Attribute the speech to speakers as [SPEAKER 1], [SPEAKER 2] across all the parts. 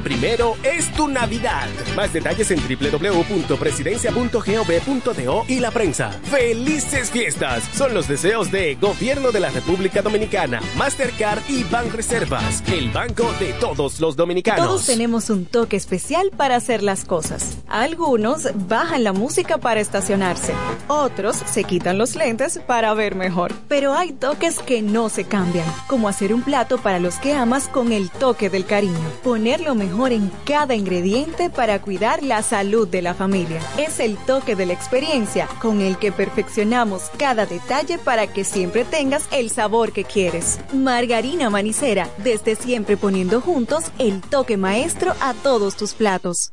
[SPEAKER 1] primero es tu Navidad. Más detalles en www.presidencia.gov.do y la prensa. ¡Felices fiestas! Son los deseos de Gobierno de la República Dominicana, Mastercard y Banreservas, el banco de todos los dominicanos.
[SPEAKER 2] Todos tenemos un toque especial para hacer las cosas. Algunos bajan la música para estacionarse. Otros se quitan los lentes para ver mejor. Pero hay toques que no se cambian, como hacer un plato para los que amas con el toque del cariño. Poner lo mejor en cada ingrediente para cuidar la salud de la familia. Es el toque de la experiencia con el que perfeccionamos cada detalle para que siempre tengas el sabor que quieres. Margarina Manicera, desde siempre poniendo juntos el toque maestro a todos tus platos.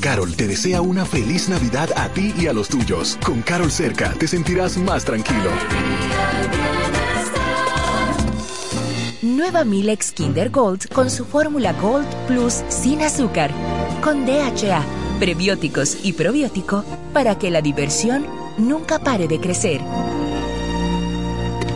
[SPEAKER 3] Carol
[SPEAKER 4] te desea una feliz Navidad a ti y a los tuyos. Con Carol cerca te sentirás más tranquilo.
[SPEAKER 5] Nueva Milex Kinder Gold con su fórmula Gold Plus sin azúcar, con DHA, prebióticos y probiótico para que la diversión nunca pare de crecer.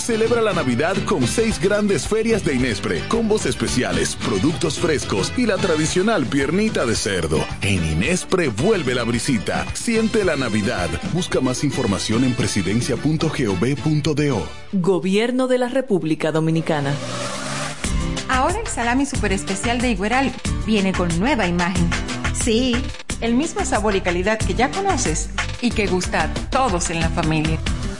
[SPEAKER 4] Celebra la Navidad con seis grandes ferias de Inespre, combos especiales, productos frescos y la tradicional piernita de cerdo. En Inespre vuelve la brisita. Siente la Navidad. Busca más información en presidencia.gov.do.
[SPEAKER 6] Gobierno de la República Dominicana.
[SPEAKER 7] Ahora el salami super especial de Igueral viene con nueva imagen. Sí, el mismo sabor y calidad que ya conoces y que gusta a todos en la familia.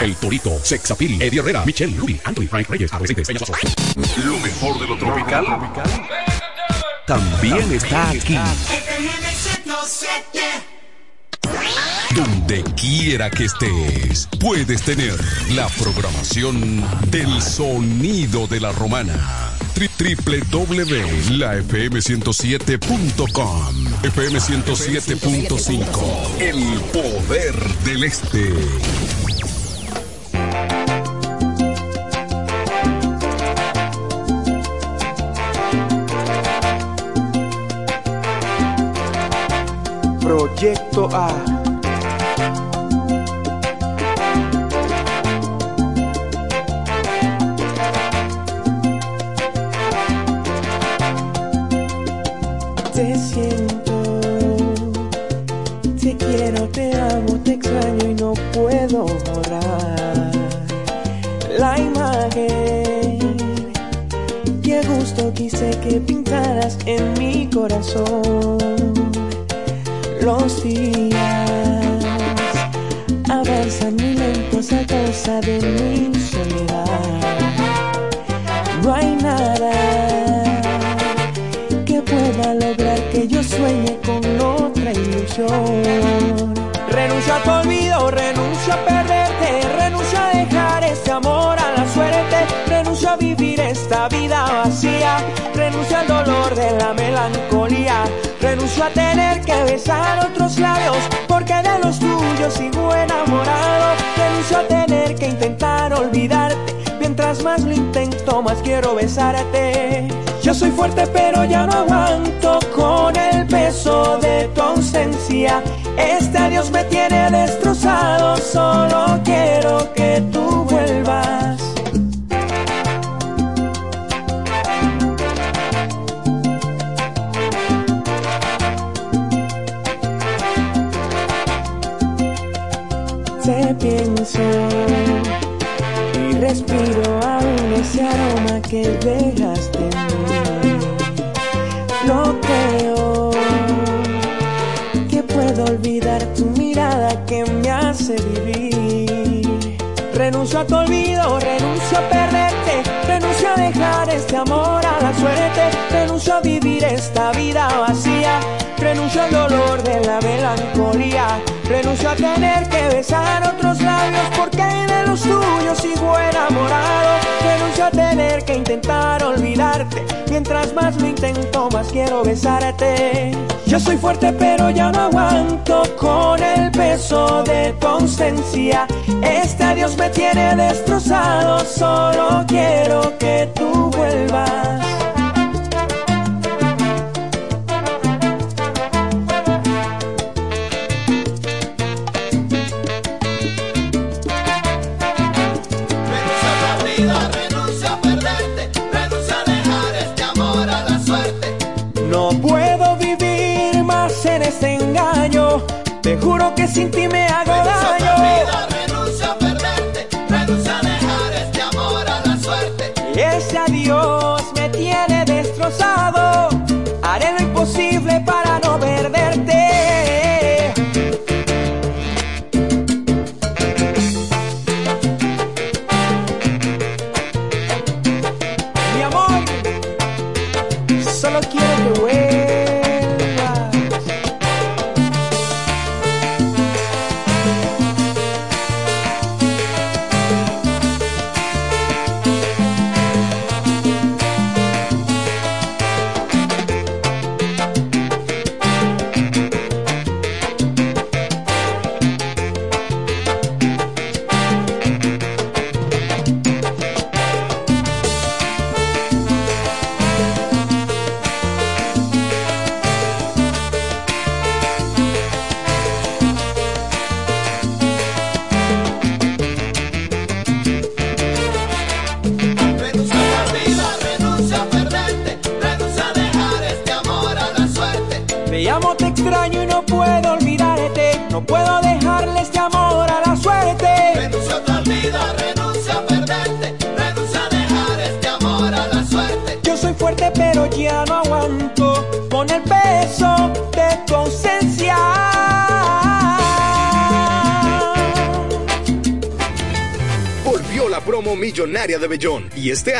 [SPEAKER 8] El Torito, Sexapil, Eddie Herrera, Michelle, Ruby, Anthony, Frank Reyes, Adolescentes, Peña. Lo mejor de lo tropical también está aquí. Donde quiera que estés, puedes tener la programación del sonido de la romana. Tri- www.lafm107.com FM 107.5 El poder del este.
[SPEAKER 9] Proyecto A.
[SPEAKER 10] Te siento, te quiero, te amo, te extraño y no puedo borrar la imagen. Qué gusto quise que pintaras en mi corazón los días avanzan muy lentos a causa de mi soledad. No hay nada que pueda lograr que yo sueñe con otra ilusión. Renuncio a tu olvido, renuncio a perderte, renuncio a dejar este amor a la suerte, renuncio a vivir esta vida vacía, renuncio al dolor de la melancolía, renuncio a tener que besar más lo intento más quiero besarte. Yo soy fuerte pero ya no aguanto con el peso de tu ausencia. Este adiós me tiene destrozado, solo quiero que tú que dejaste en. No creo que puedo olvidar tu mirada que me hace vivir. Renuncio a tu olvido, renuncio a perderte, renuncio a dejar este amor a la suerte, renuncio a vivir esta vida vacía, renuncio al dolor de la melancolía, renuncio a tener que besar otros labios porque los tuyos sigo enamorado, renuncio a tener que intentar olvidarte, mientras más lo intento más quiero besarte. Yo soy fuerte pero ya no aguanto con el peso de tu ausencia, este adiós me tiene destrozado, solo quiero que tú vuelvas. Sin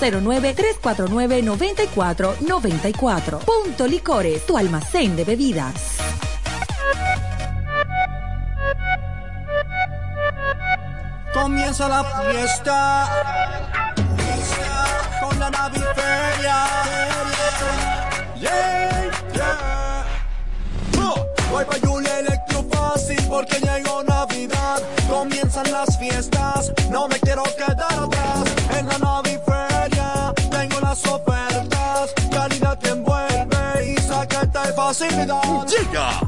[SPEAKER 11] 809-349-9494. Punto Licores, tu almacén de bebidas.
[SPEAKER 12] Comienza la fiesta con la naviferia. Yeah, yeah. Oh, Voy pa' Julia Electro Fácil porque llegó Navidad. Comienzan las fiestas, no me quiero quedar atrás. En la tengo las ofertas, calidad que envuelve y saqueta de facilidad.
[SPEAKER 13] Llega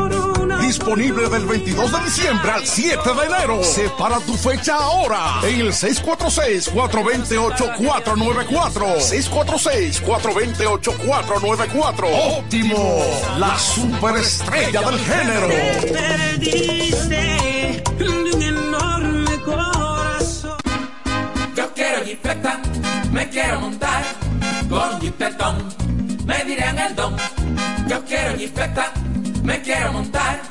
[SPEAKER 14] Disponible del 22 de diciembre al 7 de enero. Separa tu fecha ahora en el 646-428-494. 646-428-494. Óptimo, la superestrella del género.
[SPEAKER 15] Perdiste de un enorme corazón.
[SPEAKER 16] Yo quiero jipeta, me quiero montar con jipetón, me dirán el don. Yo quiero jipeta, me quiero montar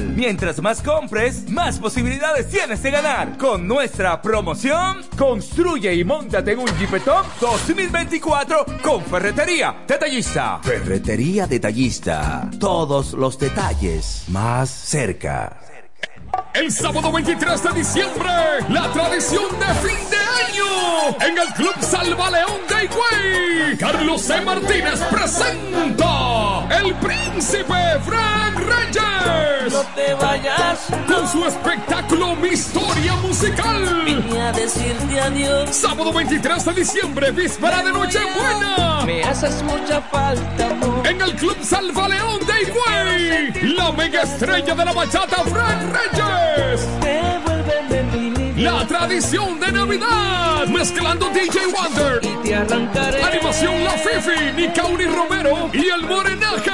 [SPEAKER 17] Mientras más compres, más posibilidades tienes de ganar. Con nuestra promoción, construye y montate en un Jeepetop 2024 con Ferretería Detallista.
[SPEAKER 18] Ferretería Detallista. Todos los detalles más cerca.
[SPEAKER 14] El sábado 23 de diciembre, la tradición de fin de año en el Club Salva León de Higüey. Carlos C. Martínez presenta El Príncipe Frank Reyes.
[SPEAKER 15] No te vayas.
[SPEAKER 14] Con su espectáculo Mi Historia Musical.
[SPEAKER 15] Vine a decirte adiós.
[SPEAKER 14] Sábado 23 de diciembre, víspera de Nochebuena.
[SPEAKER 15] Me haces mucha falta, amor.
[SPEAKER 14] En el Club Salva León de Higüey, la mega estrella de la bachata Frank Reyes. La tradición de Navidad, mezclando DJ Wonder. Animación La Fifi, Nicauri Romero y El Morenaje.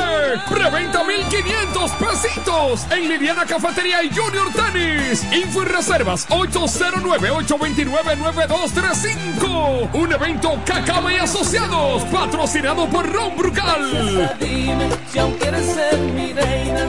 [SPEAKER 14] Preventa 1500 pesitos en Liliana Cafetería y Junior Tennis. Info y reservas 809-829-9235. Un evento Cacama y Asociados, patrocinado por Ron Brugal.
[SPEAKER 15] Dime si aún quieres ser mi reina.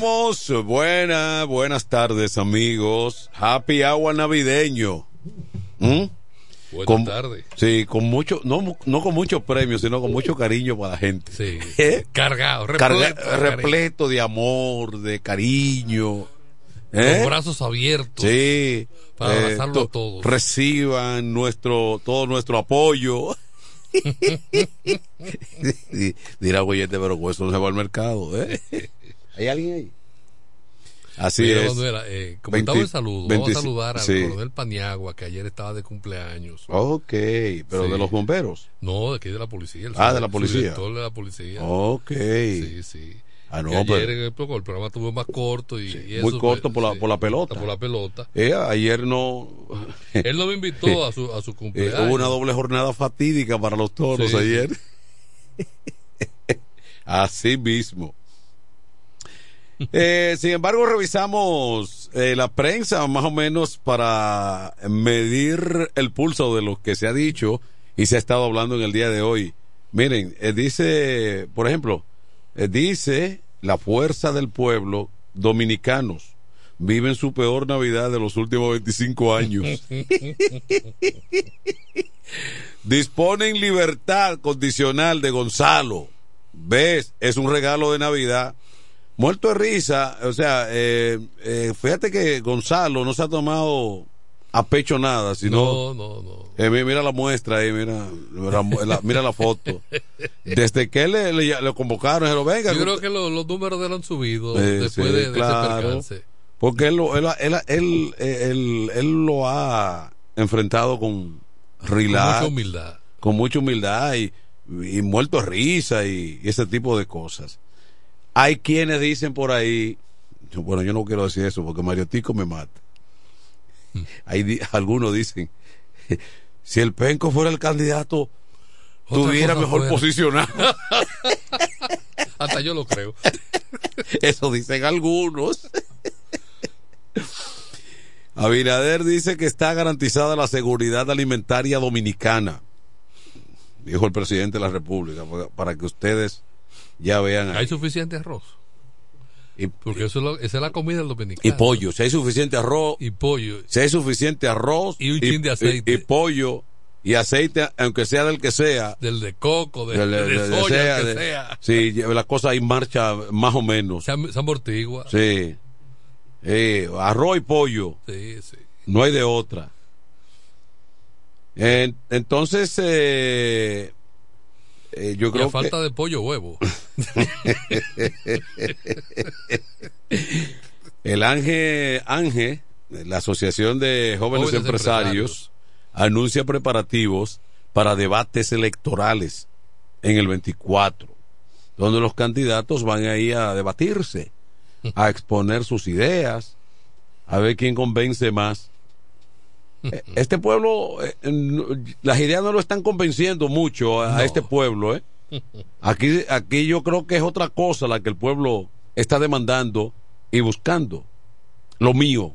[SPEAKER 19] Buenas, buenas tardes, amigos. Happy agua navideño. ¿Mm?
[SPEAKER 20] Buenas
[SPEAKER 19] Con-
[SPEAKER 20] tardes.
[SPEAKER 19] Sí, con mucho, no, no con muchos premios, sino con mucho cariño para la gente.
[SPEAKER 20] Sí.
[SPEAKER 19] ¿Eh?
[SPEAKER 20] Cargado,
[SPEAKER 19] Carga-
[SPEAKER 20] repleto
[SPEAKER 19] repleto de amor, de cariño. ¿eh?
[SPEAKER 20] Los brazos abiertos.
[SPEAKER 19] Sí.
[SPEAKER 20] Para
[SPEAKER 19] eh,
[SPEAKER 20] abrazarlo
[SPEAKER 19] to-
[SPEAKER 20] a todos.
[SPEAKER 19] Reciban nuestro, todo nuestro apoyo. Dirá, güey, este pero con eso no se va al mercado. ¿eh? ¿Hay alguien ahí? Así
[SPEAKER 20] Mira,
[SPEAKER 19] es.
[SPEAKER 20] Manuela, eh, como estaba
[SPEAKER 19] 20
[SPEAKER 20] el saludo,
[SPEAKER 19] 25
[SPEAKER 20] vamos a saludar al
[SPEAKER 19] sí.
[SPEAKER 20] coronel Paniagua, que ayer estaba de cumpleaños.
[SPEAKER 19] Ok, pero
[SPEAKER 20] Sí.
[SPEAKER 19] de los bomberos.
[SPEAKER 20] No, de aquí de la policía. el
[SPEAKER 19] Ah, de la policía.
[SPEAKER 20] director de la policía.
[SPEAKER 19] Ok.
[SPEAKER 20] Sí, sí.
[SPEAKER 19] Ah, no,
[SPEAKER 20] ayer
[SPEAKER 19] pero-
[SPEAKER 20] en el, programa- el programa estuvo más corto y, y
[SPEAKER 19] Muy
[SPEAKER 20] eso,
[SPEAKER 19] corto
[SPEAKER 20] pues,
[SPEAKER 19] por la,
[SPEAKER 20] sí,
[SPEAKER 19] por la pelota.
[SPEAKER 20] por la pelota.
[SPEAKER 19] Eh, ayer no.
[SPEAKER 20] Él no me invitó a su, a su
[SPEAKER 19] Eh,
[SPEAKER 20] cumpleaños.
[SPEAKER 19] hubo una doble jornada fatídica para los toros
[SPEAKER 20] Sí.
[SPEAKER 19] ayer. Así mismo. Eh, sin embargo, revisamos eh, la prensa más o menos para medir el pulso de lo que se ha dicho y se ha estado hablando en el día de hoy. Miren, eh, dice, por ejemplo, eh, dice la fuerza del pueblo dominicanos viven su peor Navidad de los últimos 25 años. Disponen libertad condicional de Gonzalo. ¿Ves? Es un regalo de Navidad. Muerto de risa. O sea, eh, eh, fíjate que Gonzalo no se ha tomado a pecho nada, sino.
[SPEAKER 20] No, no, no.
[SPEAKER 19] Eh, mi- mira la muestra ahí, mira, la, la- mira la foto. Desde que le, le, le convocaron, dijeron, venga.
[SPEAKER 20] Yo creo que lo- los números de él han subido después
[SPEAKER 19] sí,
[SPEAKER 20] de, de
[SPEAKER 19] claro.
[SPEAKER 20] ese percance.
[SPEAKER 19] Porque él, lo- él, él, él, él- él lo ha enfrentado con relax,
[SPEAKER 20] mucha humildad.
[SPEAKER 19] con mucha humildad y, y muerto de risa y, y ese tipo de cosas. Hay quienes dicen por ahí, yo- bueno, yo no quiero decir eso porque Mario Tico me mata.
[SPEAKER 20] Mm.
[SPEAKER 19] Hay di- algunos dicen, si el Penco fuera el candidato, tuviera mejor
[SPEAKER 20] fuera.
[SPEAKER 19] posicionado.
[SPEAKER 20] Hasta yo lo creo.
[SPEAKER 19] Eso dicen algunos. Abinader dice que está garantizada la seguridad alimentaria dominicana, dijo el presidente de la República, para que ustedes ya vean.
[SPEAKER 20] Hay suficiente arroz.
[SPEAKER 19] Y,
[SPEAKER 20] Porque eso es lo- esa es la comida del
[SPEAKER 19] y
[SPEAKER 20] dominicano.
[SPEAKER 19] pollo, si hay suficiente arroz,
[SPEAKER 20] Y pollo.
[SPEAKER 19] si hay suficiente arroz
[SPEAKER 20] Y un chin de aceite.
[SPEAKER 19] y- y pollo y aceite, aunque sea del que sea,
[SPEAKER 20] Del de coco, de,
[SPEAKER 19] del-
[SPEAKER 20] de,
[SPEAKER 19] del- del-
[SPEAKER 20] soya,
[SPEAKER 19] sea,
[SPEAKER 20] que
[SPEAKER 19] de-
[SPEAKER 20] sea.
[SPEAKER 19] sí, la cosa ahí marcha más o menos.
[SPEAKER 20] Se, se amortigua.
[SPEAKER 19] Sí. Eh, arroz y pollo.
[SPEAKER 20] Sí, sí.
[SPEAKER 19] No hay de otra. En- entonces, eh, eh, yo
[SPEAKER 20] Y
[SPEAKER 19] creo
[SPEAKER 20] a falta
[SPEAKER 19] que...
[SPEAKER 20] de pollo, huevo.
[SPEAKER 19] El Ángel, Ángel, la Asociación de Jóvenes,
[SPEAKER 20] Jóvenes
[SPEAKER 19] Empresarios, anuncia preparativos para debates electorales en el 24, donde los candidatos van ahí a debatirse, a exponer sus ideas, a ver quién convence más. Eh, Este pueblo, eh, las ideas no lo están convenciendo mucho a, a
[SPEAKER 20] No.
[SPEAKER 19] este pueblo, ¿eh? Aquí, aquí yo creo que es otra cosa la que el pueblo está demandando y buscando. Lo mío.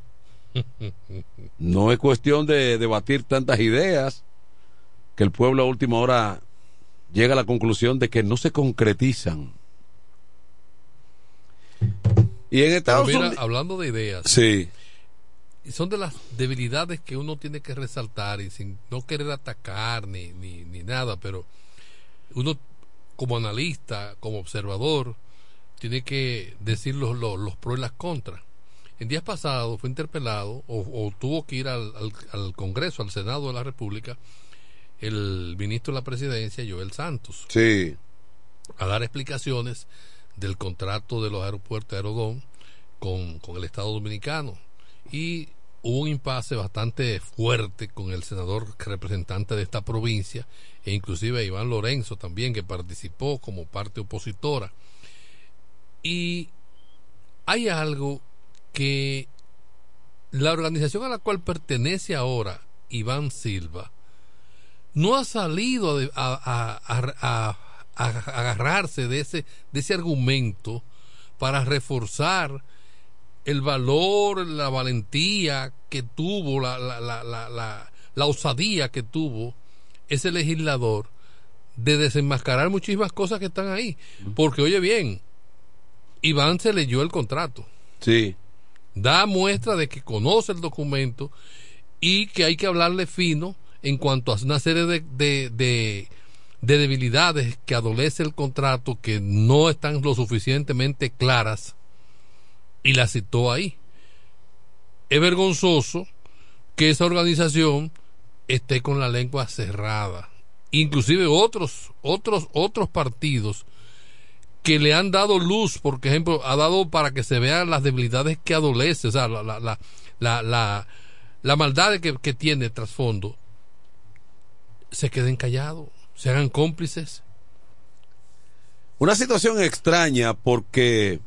[SPEAKER 19] No es cuestión de debatir tantas ideas que el pueblo a última hora llega a la conclusión de que no se concretizan. Y en Estados
[SPEAKER 20] mira,
[SPEAKER 19] Unidos.
[SPEAKER 20] hablando de ideas,
[SPEAKER 19] Sí,
[SPEAKER 20] son de las debilidades que uno tiene que resaltar y sin no querer atacar ni, ni, ni nada, pero uno como analista, como observador, tiene que decir los, los, los pros y las contras. En días pasados fue interpelado o, o tuvo que ir al, al, al Congreso, al Senado de la República, el ministro de la Presidencia, Joel Santos,
[SPEAKER 19] sí.
[SPEAKER 20] a dar explicaciones del contrato de los aeropuertos de Aerodón con, con el Estado Dominicano. Y hubo un impasse bastante fuerte con el senador representante de esta provincia e inclusive Iván Lorenzo también que participó como parte opositora. Y hay algo que la organización a la cual pertenece ahora Iván Silva no ha salido a, a- agarrarse de ese, de ese argumento para reforzar el valor, la valentía que tuvo, la, la, la, la, la- la osadía que tuvo ese legislador de desenmascarar muchísimas cosas que están ahí. Porque, oye bien, Iván se leyó el contrato.
[SPEAKER 19] Sí.
[SPEAKER 20] Da muestra de que conoce el documento y que hay que hablarle fino en cuanto a una serie de, de, de- de debilidades que adolece el contrato que no están lo suficientemente claras y la citó ahí. Es vergonzoso que esa organización esté con la lengua cerrada. Inclusive otros, otros, otros partidos que le han dado luz, por ejemplo, ha dado para que se vean las debilidades que adolece, o sea, la, la, la, la, maldad que, que tiene trasfondo, se queden callados, se hagan cómplices.
[SPEAKER 19] Una situación extraña porque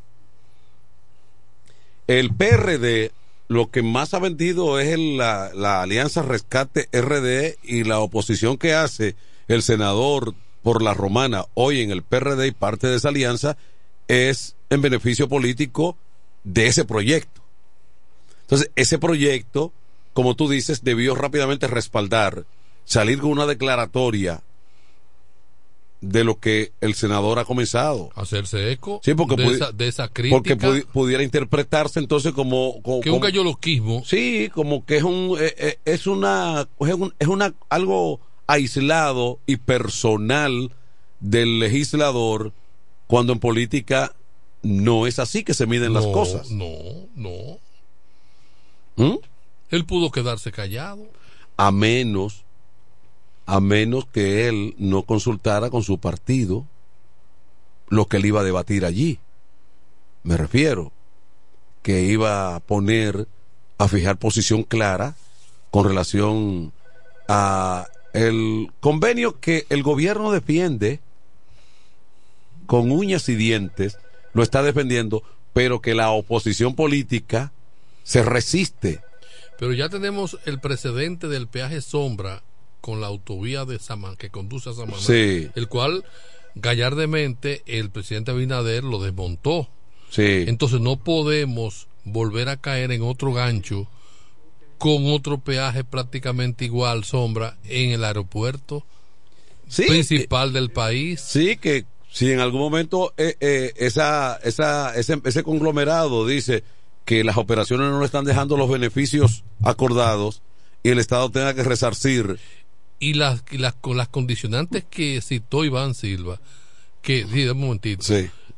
[SPEAKER 19] el PRD lo que más ha vendido es la, la alianza Rescate RD y la oposición que hace el senador por la romana hoy en el PRD y parte de esa alianza es en beneficio político de ese proyecto. Entonces, ese proyecto, como tú dices, debió rápidamente respaldar, salir con una declaratoria de lo que el senador ha comenzado.
[SPEAKER 20] Hacerse eco
[SPEAKER 19] Sí, porque
[SPEAKER 20] de, esa, de esa crítica.
[SPEAKER 19] Porque pudi- pudiera interpretarse entonces como, como-
[SPEAKER 20] que un galloloquismo.
[SPEAKER 19] sí, como que es un eh, eh, es una es, un- es una algo aislado y personal del legislador cuando en política no es así que se miden las cosas.
[SPEAKER 20] No, no.
[SPEAKER 19] ¿Mm?
[SPEAKER 20] Él pudo quedarse callado.
[SPEAKER 19] A menos, a menos que él no consultara con su partido lo que él iba a debatir allí. Me refiero que iba a poner, a fijar posición clara con relación a el convenio que el gobierno defiende con uñas y dientes, lo está defendiendo, pero que la oposición política se resiste.
[SPEAKER 20] Pero ya tenemos el precedente del peaje sombra con la autovía de Samán, que conduce a Samaná,
[SPEAKER 19] Sí.
[SPEAKER 20] el cual gallardemente el presidente Abinader lo desmontó.
[SPEAKER 19] Sí.
[SPEAKER 20] Entonces no podemos volver a caer en otro gancho con otro peaje prácticamente igual, sombra, en el aeropuerto principal del país.
[SPEAKER 19] Sí, que si en algún momento eh, eh, esa, esa, ese, ese conglomerado dice que las operaciones no le están dejando los beneficios acordados y el Estado tenga que resarcir.
[SPEAKER 20] Y las, y las, con las condicionantes que citó Iván Silva, que, sí, un momentito,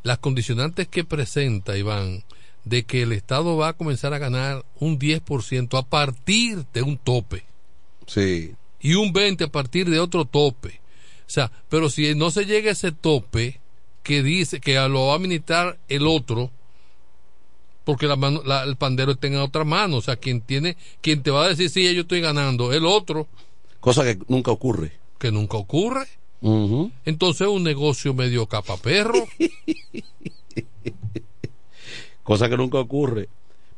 [SPEAKER 20] las condicionantes que presenta Iván de que el Estado va a comenzar a ganar un 10% a partir de un tope.
[SPEAKER 19] Sí.
[SPEAKER 20] y un 20% a partir de otro tope. O sea, pero si no se llega a ese tope que dice que lo va a administrar el otro, porque la mano- la- el pandero está en otra mano, o sea, quien tiene, quien te va a decir sí, yo estoy ganando, el otro,
[SPEAKER 19] Cosa que nunca ocurre.
[SPEAKER 20] que nunca ocurre. Entonces un negocio medio capaperro.
[SPEAKER 19] Cosa que nunca ocurre.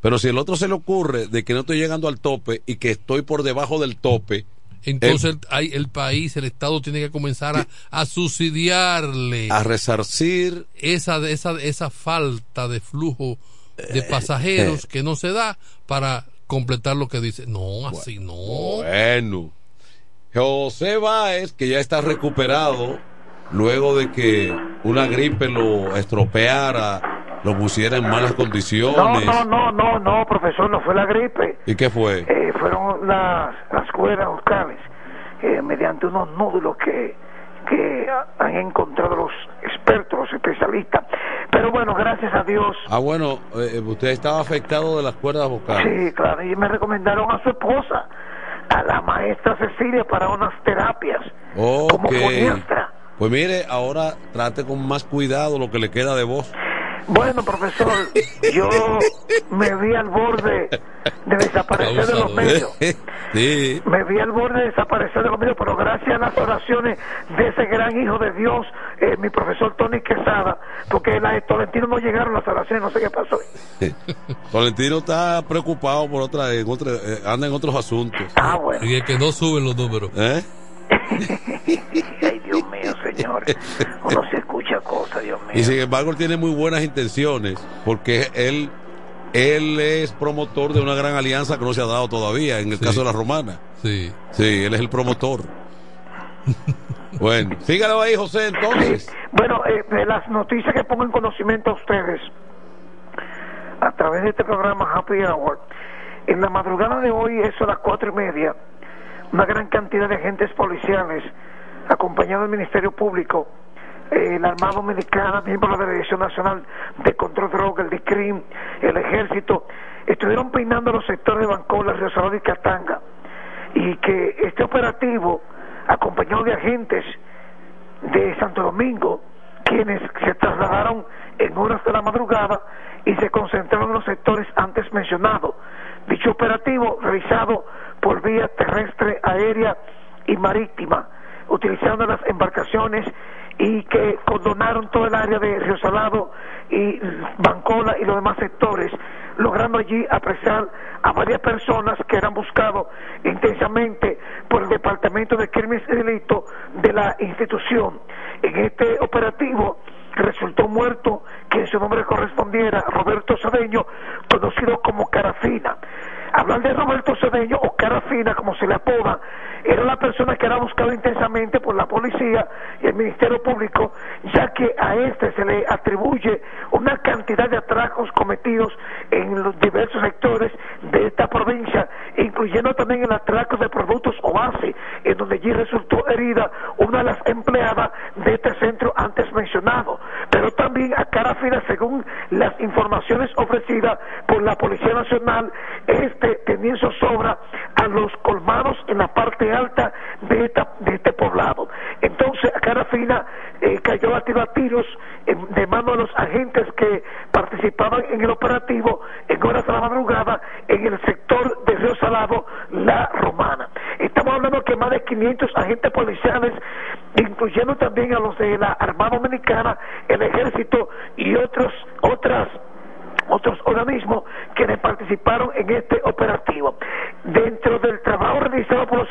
[SPEAKER 19] Pero si el otro se le ocurre de que no estoy llegando al tope y que estoy por debajo del tope,
[SPEAKER 20] Entonces el, hay- el país, el Estado tiene que comenzar a, a subsidiarle
[SPEAKER 19] a resarcir
[SPEAKER 20] esa, esa, esa falta de flujo de pasajeros que no se da para completar lo que dice. No, así no.
[SPEAKER 19] Bueno. José Báez, que ya está recuperado luego de que una gripe lo estropeara, lo pusiera en malas
[SPEAKER 21] No,
[SPEAKER 19] condiciones.
[SPEAKER 21] no, no, no, no, profesor, no fue la gripe.
[SPEAKER 19] ¿Y qué fue?
[SPEAKER 21] Eh, fueron las, las cuerdas vocales, eh, mediante unos nódulos que, que han encontrado los expertos, los especialistas. Pero bueno, gracias a Dios.
[SPEAKER 19] Ah, bueno, eh, usted estaba afectado de las cuerdas vocales.
[SPEAKER 21] Sí, claro, y me recomendaron a su esposa, a la maestra Cecilia, para unas terapias.
[SPEAKER 19] Ok.
[SPEAKER 21] foniatra.
[SPEAKER 19] Pues mire, ahora trate con más cuidado lo que le queda de voz.
[SPEAKER 21] Bueno, profesor, yo me vi al borde de desaparecer de los medios.
[SPEAKER 19] sí.
[SPEAKER 21] Me vi al borde de desaparecer de los medios, pero gracias a las oraciones de ese gran hijo de Dios, eh, mi profesor Tony Quesada, porque la de Tolentino no llegaron las oraciones, no sé qué pasó.
[SPEAKER 19] Valentino está preocupado por otra, en otra eh, anda en otros asuntos.
[SPEAKER 21] Ah, bueno.
[SPEAKER 20] Y es que no suben los números.
[SPEAKER 19] ¿Eh?
[SPEAKER 21] Ay, Dios mío, señores. Uno se escucha cosas, Dios mío.
[SPEAKER 19] Y sin embargo, él tiene muy buenas intenciones, porque él, él es promotor de una gran alianza que no se ha dado todavía, en el caso de la romana.
[SPEAKER 20] Sí.
[SPEAKER 19] Sí, él es el promotor. bueno, sígalo ahí, José, entonces.
[SPEAKER 21] Bueno, eh, de las noticias que pongo en conocimiento a ustedes a través de este programa Happy Hour, en la madrugada de hoy, eso a las cuatro y media, una gran cantidad de agentes policiales, acompañado del Ministerio Público, eh, el Armado Dominicana, miembros de la Dirección Nacional de Control de Droga, el DICRIM, el Ejército, estuvieron peinando los sectores de Bancola, Río Salado y Catanga, y que este operativo, acompañado de agentes de Santo Domingo, quienes se trasladaron en horas de la madrugada y se concentraron en los sectores antes mencionados. Dicho operativo realizado por vía terrestre, aérea y marítima, utilizando las embarcaciones y que condonaron todo el área de Río Salado y Bancola y los demás sectores, logrando allí apresar a varias personas que eran buscados intensamente por el Departamento de Crímenes y Delitos de la institución. En este operativo resultó muerto quien su nombre correspondiera, Roberto Sadeño, conocido como Carafina. Hablar de Roberto Cedeño o cara fina, como se le apoda, era la persona que era buscado intensamente por la policía y el Ministerio Público, ya que a este se le atribuye una cantidad de atracos cometidos en los diversos sectores de esta provincia, incluyendo también el atraco de productos o base, en donde allí resultó herida una de las empleadas de este centro antes mencionado. Pero también a cara fina, según las informaciones ofrecidas por la Policía Nacional, este tenía en zozobra a los colmados en la parte alta de, esta, de este poblado. Entonces, a cara fina eh, cayó a tiro a tiros en- de mano de los agentes que participaban en el operativo en horas de la madrugada en el sector de Río Salado, La Romana. Estamos hablando que más de 500 agentes policiales, incluyendo también a los de la Armada Dominicana, el Ejército y otros otras otros organismos quienes participaron en este operativo.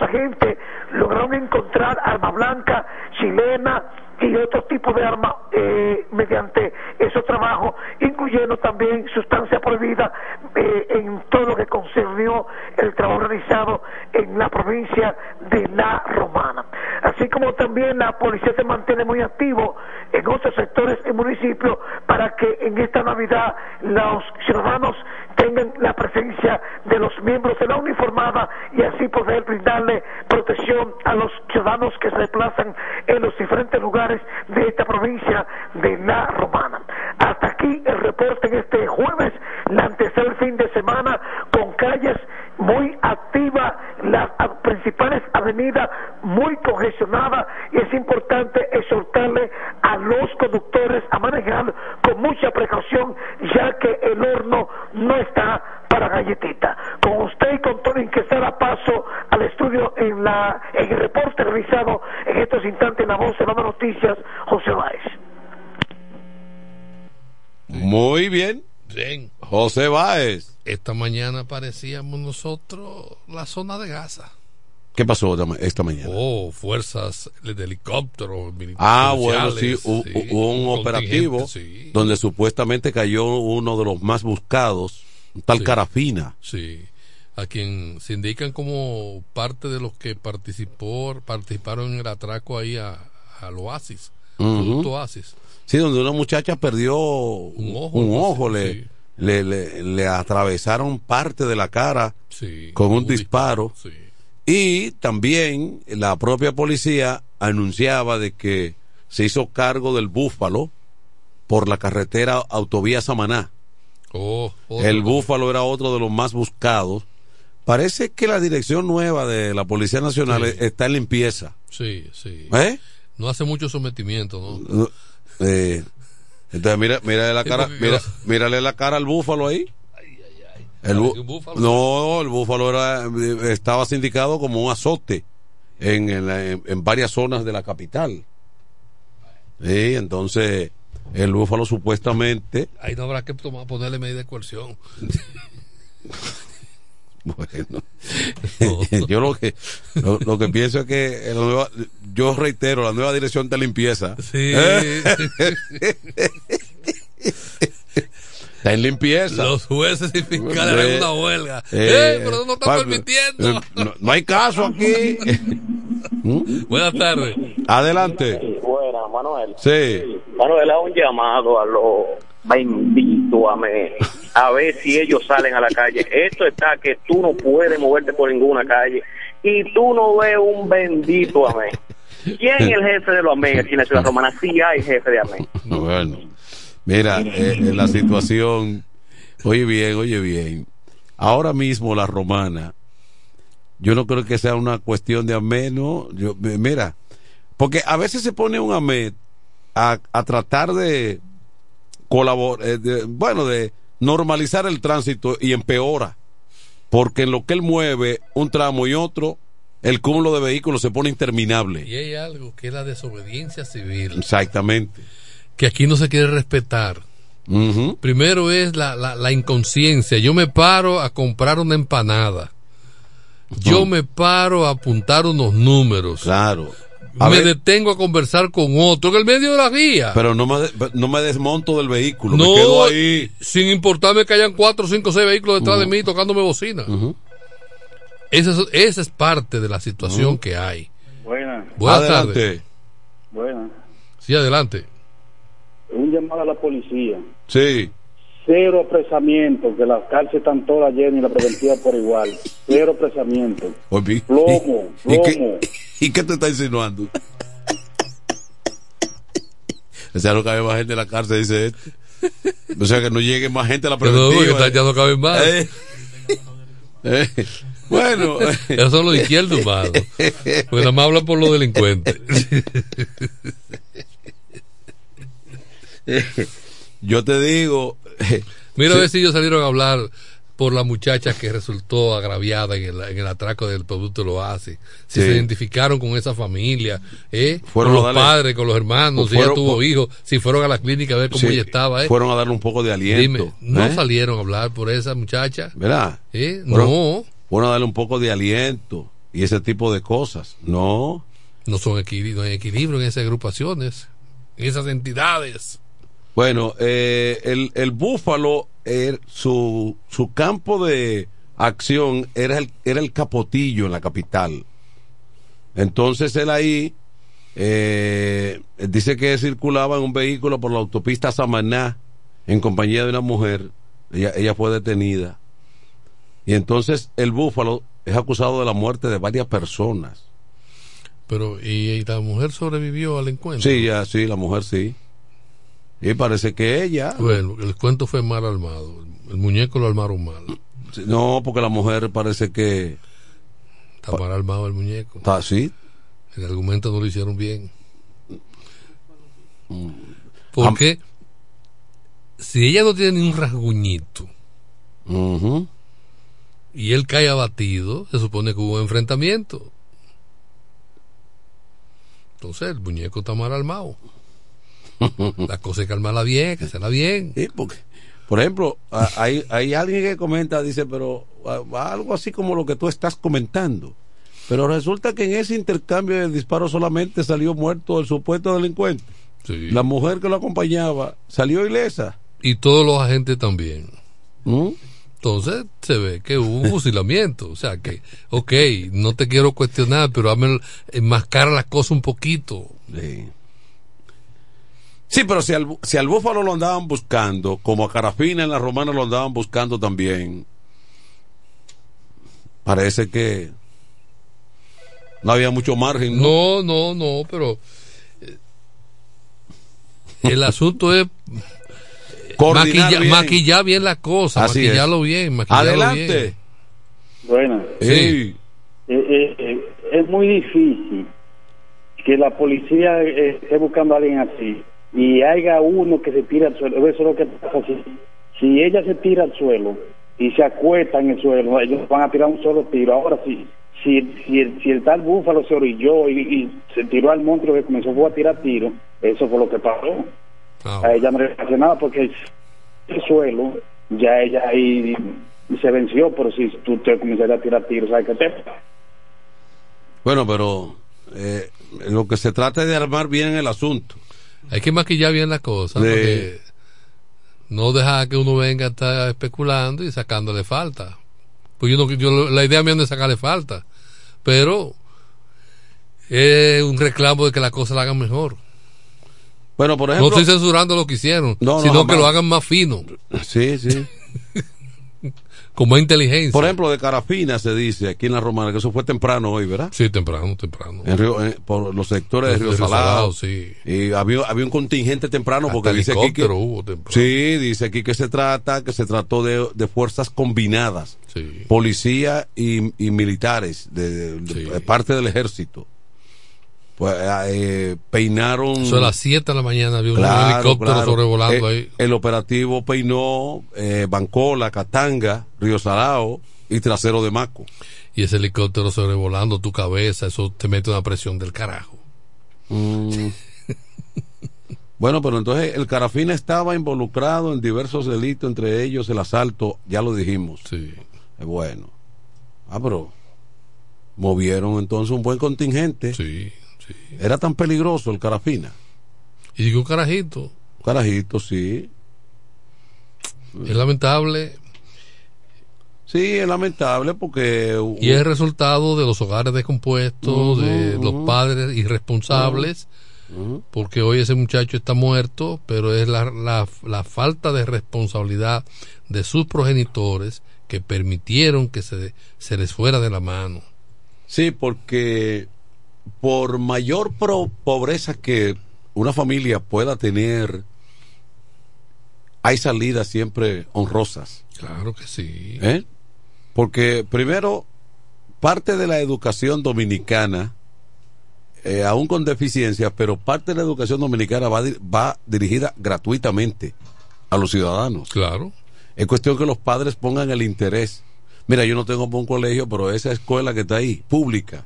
[SPEAKER 21] Agentes, lograron encontrar arma blanca, chilena y otro tipo de arma eh, mediante esos trabajos, incluyendo también sustancia prohibida eh, en todo lo que concernió el trabajo realizado en la provincia de La Romana. Así como también la policía se mantiene muy activo en otros sectores y municipios para que en esta Navidad los ciudadanos tengan la presencia los miembros de la uniformada y así poder brindarle protección a los ciudadanos que se desplazan en los diferentes lugares de esta provincia de La Romana. Hasta aquí el reporte en este jueves, la antesala fin de semana con calles muy activas, las principales avenidas muy congestionadas y es importante exhortarle a los conductores a manejar con mucha precaución ya que el horno no está para galletita. Estudio en la en el reporte realizado en estos instantes en la voz de las noticias, José Báez.
[SPEAKER 19] Muy bien.
[SPEAKER 20] Bien.
[SPEAKER 19] José Báez.
[SPEAKER 20] Esta mañana parecíamos nosotros la zona de Gaza.
[SPEAKER 19] ¿Qué pasó esta ma- esta mañana?
[SPEAKER 20] Oh, fuerzas de helicópteros militares.
[SPEAKER 19] Ah, bueno, sí,
[SPEAKER 20] policiales,
[SPEAKER 19] hu-
[SPEAKER 20] sí,
[SPEAKER 19] hubo un
[SPEAKER 20] contingente,
[SPEAKER 19] operativo
[SPEAKER 20] sí.
[SPEAKER 19] donde supuestamente cayó uno de los más buscados, un tal
[SPEAKER 20] Sí.
[SPEAKER 19] Carafina.
[SPEAKER 20] Sí, a quien se indican como parte de los que participó, participaron en el atraco ahí a, al Oasis,
[SPEAKER 19] Ujú.
[SPEAKER 20] Producto Oasis.
[SPEAKER 19] Sí, donde una muchacha perdió un
[SPEAKER 20] ojo,
[SPEAKER 19] ojo,
[SPEAKER 20] sí,
[SPEAKER 19] le,
[SPEAKER 20] sí.
[SPEAKER 19] le, le- le atravesaron parte de la cara
[SPEAKER 20] Sí,
[SPEAKER 19] con un
[SPEAKER 20] un
[SPEAKER 19] disparo. Y también la propia policía anunciaba de que se hizo cargo del búfalo por la carretera autovía Samaná.
[SPEAKER 20] Oh, otro.
[SPEAKER 19] El búfalo era otro de los más buscados. Parece que la dirección nueva de la Policía Nacional
[SPEAKER 20] Sí.
[SPEAKER 19] está en limpieza.
[SPEAKER 20] Sí, sí.
[SPEAKER 19] ¿Eh?
[SPEAKER 20] No hace mucho sometimiento, ¿no?
[SPEAKER 19] Eh, entonces mira, mírale la cara, mira, mírale la cara al búfalo ahí. El bú-
[SPEAKER 20] ¿Un búfalo?
[SPEAKER 19] no, el búfalo era, estaba sindicado como un azote en, en la- en- en varias zonas de la capital. Sí, entonces el búfalo supuestamente,
[SPEAKER 20] Ahí no habrá que tomar, ponerle medida de coerción.
[SPEAKER 19] bueno, yo lo que lo, lo que pienso es que la nueva- yo reitero la nueva dirección de limpieza.
[SPEAKER 20] Sí.
[SPEAKER 19] Está en limpieza.
[SPEAKER 20] Los jueces y fiscales
[SPEAKER 19] Eh,
[SPEAKER 20] harán una huelga.
[SPEAKER 19] eh,
[SPEAKER 20] ¡Eh, pero no está permitiendo!
[SPEAKER 19] eh, no, no hay caso aquí.
[SPEAKER 20] Buenas tardes.
[SPEAKER 19] Adelante.
[SPEAKER 22] Buena, Manuel.
[SPEAKER 19] Sí.
[SPEAKER 22] Manuel, a un llamado a los benditos amén. A ver si ellos salen a la calle. Esto está que tú no puedes moverte por ninguna calle. Y tú no ves un bendito amén. ¿Quién es el jefe de los amén aquí en la ciudad romana? Sí hay jefe de amén.
[SPEAKER 19] Bueno, mira, eh, eh, la situación, oye bien, oye bien. Ahora mismo la romana, yo no creo que sea una cuestión de ameno. Yo, eh, mira, porque a veces se pone un amet a, a tratar de colaborar, bueno, de normalizar el tránsito y empeora. Porque en lo que él mueve un tramo y otro, el cúmulo de vehículos se pone interminable.
[SPEAKER 20] Y hay algo que es la desobediencia civil,
[SPEAKER 19] Exactamente.
[SPEAKER 20] que aquí no se quiere respetar. Primero es la, la, la inconsciencia. Yo me paro a comprar una empanada. Yo me paro a apuntar unos números.
[SPEAKER 19] Claro. A
[SPEAKER 20] me
[SPEAKER 19] ver.
[SPEAKER 20] detengo a conversar con otro en el medio de la vía.
[SPEAKER 19] Pero no me, no me desmonto del vehículo, me
[SPEAKER 20] no,
[SPEAKER 19] quedo ahí.
[SPEAKER 20] sin importarme que hayan cuatro, cinco, seis vehículos detrás de mí tocándome bocina. esa, es, esa es parte de la situación que hay.
[SPEAKER 23] Buenas.
[SPEAKER 20] Buenas
[SPEAKER 19] Adelante.
[SPEAKER 20] tardes.
[SPEAKER 23] Buenas.
[SPEAKER 20] Sí, adelante.
[SPEAKER 23] Un llamado a la policía.
[SPEAKER 19] Sí.
[SPEAKER 23] Cero apresamiento, que las cárceles están todas llenas y la preventiva por igual. Cero apresamiento. Plomo,
[SPEAKER 19] ¿Y
[SPEAKER 23] plomo.
[SPEAKER 19] qué, ¿Y qué te está insinuando? O sea, no cabe más gente en la cárcel, dice este. O sea, que no llegue más gente a la
[SPEAKER 20] Que no,
[SPEAKER 19] preventiva.
[SPEAKER 20] que ya no caben más.
[SPEAKER 19] Eh. Eh, Bueno.
[SPEAKER 20] Esos son los izquierdos humanos. Porque nada más hablan por los delincuentes.
[SPEAKER 19] Yo te digo.
[SPEAKER 20] Mira
[SPEAKER 19] Sí.
[SPEAKER 20] a ver si ellos salieron a hablar por la muchacha que resultó agraviada en el, en el atraco del producto lo hace. Si
[SPEAKER 19] Sí.
[SPEAKER 20] se identificaron con esa familia, ¿eh?
[SPEAKER 19] Fueron
[SPEAKER 20] con los
[SPEAKER 19] darle-
[SPEAKER 20] padres, con los hermanos, si
[SPEAKER 19] Fueron-
[SPEAKER 20] ella tuvo hijos, si fueron a la clínica a ver cómo
[SPEAKER 19] Sí,
[SPEAKER 20] ella estaba, ¿eh?
[SPEAKER 19] Fueron a darle un poco de aliento.
[SPEAKER 20] Dime, ¿no
[SPEAKER 19] ¿eh?
[SPEAKER 20] salieron a hablar por esa muchacha?
[SPEAKER 19] ¿Verdad?
[SPEAKER 20] ¿Eh?
[SPEAKER 19] Fueron-
[SPEAKER 20] No.
[SPEAKER 19] Fueron a darle un poco de aliento y ese tipo de cosas. No.
[SPEAKER 20] No son equilibrio, no hay equilibrio en esas agrupaciones, en esas entidades.
[SPEAKER 19] Bueno, eh, el, el Búfalo, er- su, su campo de acción era el, era el Capotillo en la capital. Entonces él ahí eh, dice que circulaba en un vehículo por la autopista Samaná en compañía de una mujer. Ella, ella fue detenida. Y entonces el Búfalo es acusado de la muerte de varias personas.
[SPEAKER 20] Pero, ¿y, y la mujer sobrevivió al encuentro?
[SPEAKER 19] Sí, ya, sí, la mujer sí. Y parece que ella.
[SPEAKER 20] Bueno, el cuento fue mal armado. El muñeco lo armaron mal.
[SPEAKER 19] No, porque la mujer parece que.
[SPEAKER 20] Está mal armado el muñeco.
[SPEAKER 19] Está así.
[SPEAKER 20] El argumento no lo hicieron bien.
[SPEAKER 19] Mm.
[SPEAKER 20] Porque si ella no tiene ni un rasguñito y él cae abatido, se supone que hubo un enfrentamiento. Entonces el muñeco está mal armado. La cosa hay que armarla bien, que hacerla bien.
[SPEAKER 19] Por ejemplo, hay, hay alguien que comenta, dice, pero algo así como lo que tú estás comentando. Pero resulta que en ese intercambio de disparos solamente salió muerto el supuesto delincuente. La mujer que lo acompañaba salió ilesa.
[SPEAKER 20] Y todos los agentes también.
[SPEAKER 19] ¿Mm?
[SPEAKER 20] Entonces se ve que hubo un fusilamiento. O sea que, ok, no te quiero cuestionar, pero hazme enmascara las cosas un poquito.
[SPEAKER 19] Sí. Sí, pero si al, si al búfalo lo andaban buscando, como a Carafina en la romana lo andaban buscando también, parece que no había mucho margen.
[SPEAKER 20] No, no, no, pero eh, el asunto es
[SPEAKER 19] bien.
[SPEAKER 20] maquillar bien las cosas,
[SPEAKER 19] Así
[SPEAKER 20] maquillarlo
[SPEAKER 19] es.
[SPEAKER 20] bien, maquillarlo
[SPEAKER 19] Adelante.
[SPEAKER 20] bien.
[SPEAKER 23] Buenas.
[SPEAKER 20] Sí.
[SPEAKER 23] Eh, eh, eh, es muy difícil que la policía eh, esté buscando a alguien así y haya uno que se tira al suelo. Eso es lo que pasa. Si, si ella se tira al suelo y se acuesta en el suelo, ellos van a tirar un solo tiro. Ahora, si, si, si, el, si el tal búfalo se orilló y, y se tiró al monstruo que comenzó fue a tirar tiros, eso fue lo que pasó. A ella no le pasa nada porque el suelo, ya ella ahí se venció, pero si tú te comenzaste a tirar tiros, ¿sabes qué te
[SPEAKER 19] Bueno, pero eh, lo que se trata es de armar bien el asunto.
[SPEAKER 20] Hay que maquillar bien las cosas,
[SPEAKER 19] De-
[SPEAKER 20] porque no dejar que uno venga a estar especulando y sacándole falta. Pues yo no, yo, la idea mía no es sacarle falta, pero es un reclamo de que las cosas la hagan mejor.
[SPEAKER 19] Bueno, por
[SPEAKER 20] no
[SPEAKER 19] ejemplo.
[SPEAKER 20] estoy censurando lo que hicieron,
[SPEAKER 19] No, no,
[SPEAKER 20] sino que lo hagan más fino,
[SPEAKER 19] Sí, sí.
[SPEAKER 20] con más inteligencia.
[SPEAKER 19] Por ejemplo, de Carafina se dice aquí en la romana, que eso fue temprano hoy, ¿verdad?
[SPEAKER 20] Sí, temprano, temprano.
[SPEAKER 19] En Río- en- por los sectores de
[SPEAKER 20] De
[SPEAKER 19] Río Salado.
[SPEAKER 20] Salado, sí.
[SPEAKER 19] Y había, había un contingente temprano porque dice aquí que.
[SPEAKER 20] hubo temprano.
[SPEAKER 19] Sí, dice aquí que se trata, que se trató de, de fuerzas combinadas.
[SPEAKER 20] Sí.
[SPEAKER 19] Policía y, y militares, de, de- de parte del ejército. Pues eh, peinaron.
[SPEAKER 20] Eso a las 7 de la mañana había un helicóptero
[SPEAKER 19] claro.
[SPEAKER 20] sobrevolando
[SPEAKER 19] Eh,
[SPEAKER 20] ahí.
[SPEAKER 19] El operativo peinó eh, Bancola, Catanga, Río Salado y Trasero de Maco.
[SPEAKER 20] Y ese helicóptero sobrevolando tu cabeza, eso te mete una presión del carajo.
[SPEAKER 19] Mm. bueno, pero entonces el Carafina estaba involucrado en diversos delitos, entre ellos el asalto, ya lo dijimos.
[SPEAKER 20] Sí.
[SPEAKER 19] Eh, bueno. Ah, pero movieron entonces un buen contingente.
[SPEAKER 20] Sí,
[SPEAKER 19] Era tan peligroso el carafina.
[SPEAKER 20] Y digo carajito.
[SPEAKER 19] Carajito, sí.
[SPEAKER 20] Es lamentable.
[SPEAKER 19] Sí, es lamentable porque...
[SPEAKER 20] Y es el resultado de los hogares descompuestos, de los padres irresponsables, porque hoy ese muchacho está muerto, pero es la, la, la falta de responsabilidad de sus progenitores que permitieron que se, se les fuera de la mano.
[SPEAKER 19] Sí, porque por mayor pro- pobreza que una familia pueda tener, hay salidas siempre honrosas.
[SPEAKER 20] Claro que sí.
[SPEAKER 19] ¿Eh? Porque primero, parte de la educación dominicana, eh, aún con deficiencias, pero parte de la educación dominicana va, va dirigida gratuitamente a los ciudadanos.
[SPEAKER 20] Claro.
[SPEAKER 19] Es cuestión que los padres pongan el interés. Mira, yo no tengo un colegio, pero esa escuela que está ahí, pública,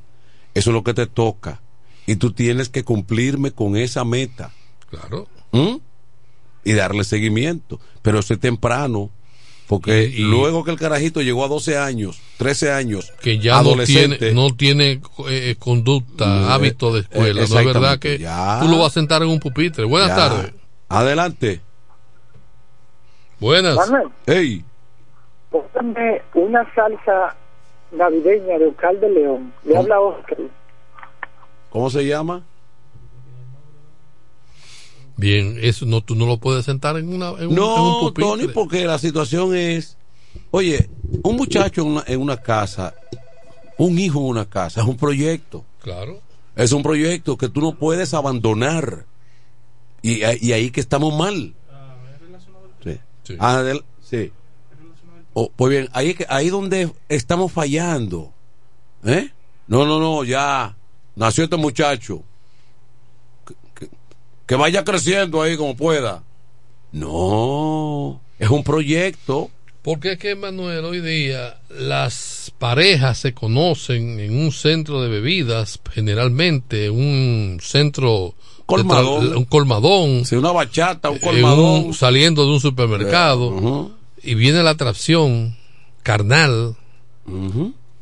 [SPEAKER 19] eso es lo que te toca. Y tú tienes que cumplirme con esa meta.
[SPEAKER 20] Claro.
[SPEAKER 19] ¿Mm? Y darle seguimiento. Pero eso es temprano. Porque
[SPEAKER 20] Y- y-
[SPEAKER 19] luego que el carajito llegó a 12 años, 13 años,
[SPEAKER 20] que ya no
[SPEAKER 19] adolescente,
[SPEAKER 20] tiene, no tiene eh, conducta,
[SPEAKER 19] No,
[SPEAKER 20] hábito de
[SPEAKER 19] eh,
[SPEAKER 20] escuela. no es verdad que
[SPEAKER 19] ya.
[SPEAKER 20] tú lo vas a sentar en un pupitre. Buenas
[SPEAKER 19] Ya.
[SPEAKER 20] tardes.
[SPEAKER 19] Adelante.
[SPEAKER 20] Buenas.
[SPEAKER 24] Manuel,
[SPEAKER 19] Hey,
[SPEAKER 24] póngame una salsa navideña de Ocal de León. Le habla Oscar.
[SPEAKER 19] ¿cómo se llama?
[SPEAKER 20] Bien, eso no, tú no lo puedes sentar en, una, en, un, en un
[SPEAKER 19] No,
[SPEAKER 20] pupitre.
[SPEAKER 19] Tony, porque la situación es, oye, un muchacho en una, en una casa, un hijo en una casa, es un proyecto.
[SPEAKER 20] Claro.
[SPEAKER 19] Es un proyecto que tú no puedes abandonar. Y, y ahí que estamos mal. Sí. Adel- sí. Oh, pues bien, ahí ahí donde estamos fallando. ¿Eh? No, no, no, ya nació este muchacho. Que, que- que vaya creciendo ahí como pueda. No, es un proyecto.
[SPEAKER 20] Porque es que, Manuel, hoy día las parejas se conocen en un centro de bebidas, generalmente un centro
[SPEAKER 19] Colmadón.
[SPEAKER 20] un colmadón,
[SPEAKER 19] Sí, una bachata, un
[SPEAKER 20] en
[SPEAKER 19] colmadón.
[SPEAKER 20] un- saliendo de un supermercado y viene la atracción carnal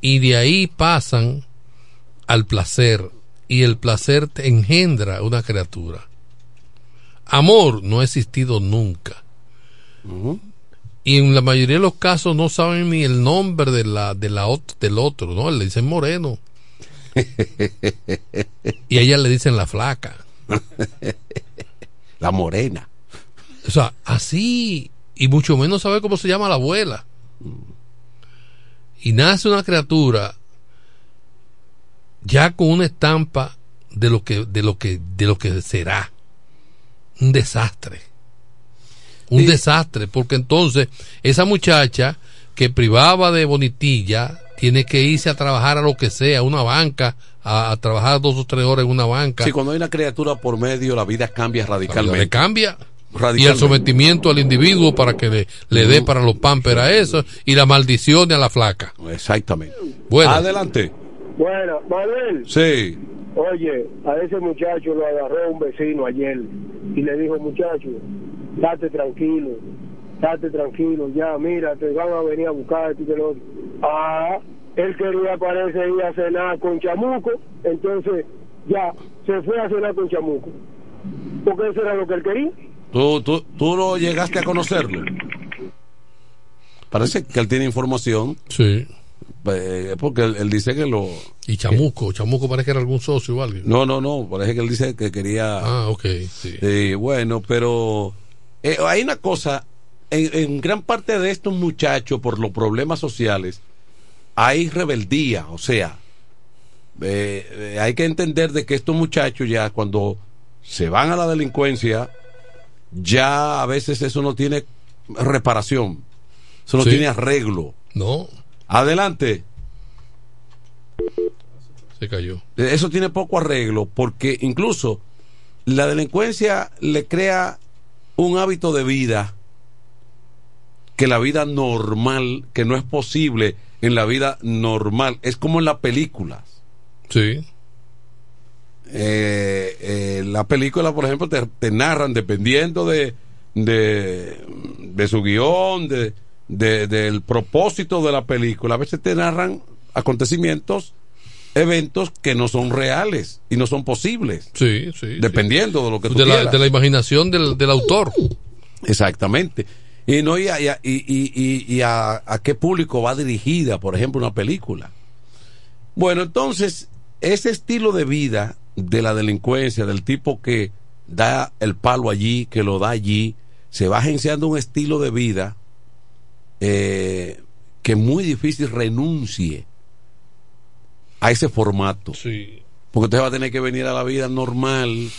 [SPEAKER 20] y de ahí pasan al placer y el placer te engendra una criatura. Amor no ha existido nunca. Y en la mayoría de los casos no saben ni el nombre de la, de la del otro, ¿no? Le dicen moreno. y a ella le dicen la flaca.
[SPEAKER 19] La morena.
[SPEAKER 20] O sea, así, y mucho menos saber cómo se llama la abuela. Y nace una criatura ya con una estampa de lo que, de lo que, de lo que será. Un desastre. Un desastre, porque entonces esa muchacha que privaba de bonitilla tiene que irse a trabajar a lo que sea, a una banca, a, a trabajar dos o tres horas en una banca.
[SPEAKER 19] Sí, cuando hay una criatura por medio, la vida cambia radicalmente.
[SPEAKER 20] Cambia. Y el sometimiento al individuo para que le, le dé para los pampers a eso y la maldición a la flaca.
[SPEAKER 19] Exactamente.
[SPEAKER 20] Bueno,
[SPEAKER 19] Adelante.
[SPEAKER 25] Bueno, Manuel,
[SPEAKER 19] Sí.
[SPEAKER 25] oye, a ese muchacho lo agarró un vecino ayer y le dijo, muchacho, date tranquilo, date tranquilo, ya, mira, te van a venir a buscar. y que lo otro". Ah, él quería, parece, ir a cenar con Chamuco, entonces ya, se fue a cenar con Chamuco, porque eso era lo que él quería.
[SPEAKER 19] ¿Tú, tú, tú no llegaste a conocerlo. Parece que él tiene información.
[SPEAKER 20] Sí.
[SPEAKER 19] Eh, porque él, él dice que lo...
[SPEAKER 20] Y Chamuco, Chamuco parece que era algún socio o alguien.
[SPEAKER 19] No, no, no. Parece que él dice que quería...
[SPEAKER 20] Ah, ok, sí.
[SPEAKER 19] Sí, bueno, pero eh, hay una cosa, en, en gran parte de estos muchachos, por los problemas sociales, hay rebeldía, o sea, eh, eh, hay que entender de que estos muchachos ya cuando se van a la delincuencia, ya a veces eso no tiene reparación, eso no
[SPEAKER 20] Sí.
[SPEAKER 19] tiene arreglo.
[SPEAKER 20] No,
[SPEAKER 19] Adelante.
[SPEAKER 20] se cayó.
[SPEAKER 19] Eso tiene poco arreglo porque incluso la delincuencia le crea un hábito de vida que la vida normal, que no es posible en la vida normal, es como en las películas.
[SPEAKER 20] Sí.
[SPEAKER 19] Eh, eh, la película, por ejemplo, te, te narran dependiendo de, de, de su guion, de, de- del propósito de la película. A veces te narran acontecimientos eventos que no son reales y no son posibles.
[SPEAKER 20] Sí, sí.
[SPEAKER 19] Dependiendo de lo que tú
[SPEAKER 20] de la, de la imaginación del, del autor.
[SPEAKER 19] Exactamente. Y no y, a, y, a- y- y- y a, a qué público va dirigida, por ejemplo, una película. Bueno, entonces, ese estilo de vida de la delincuencia, del tipo que da el palo allí, que lo da allí, se va agenciando un estilo de vida eh, que es muy difícil renuncie a ese formato.
[SPEAKER 20] Sí.
[SPEAKER 19] Porque usted va a tener que venir a la vida normal,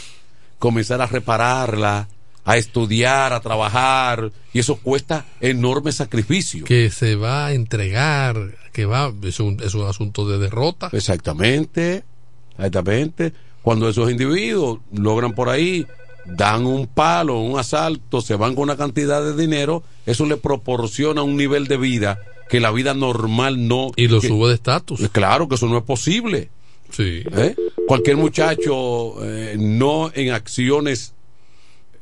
[SPEAKER 19] comenzar a repararla, a estudiar, a trabajar, y eso cuesta enorme sacrificio.
[SPEAKER 20] Que se va a entregar, que va, es un, es un asunto de derrota.
[SPEAKER 19] Exactamente, exactamente. Cuando esos individuos logran por ahí, dan un palo, un asalto, se van con una cantidad de dinero, eso le proporciona un nivel de vida que la vida normal no.
[SPEAKER 20] Y lo
[SPEAKER 19] que-
[SPEAKER 20] sube de estatus.
[SPEAKER 19] Claro que eso no es posible.
[SPEAKER 20] Sí.
[SPEAKER 19] ¿Eh? Cualquier muchacho eh, no en acciones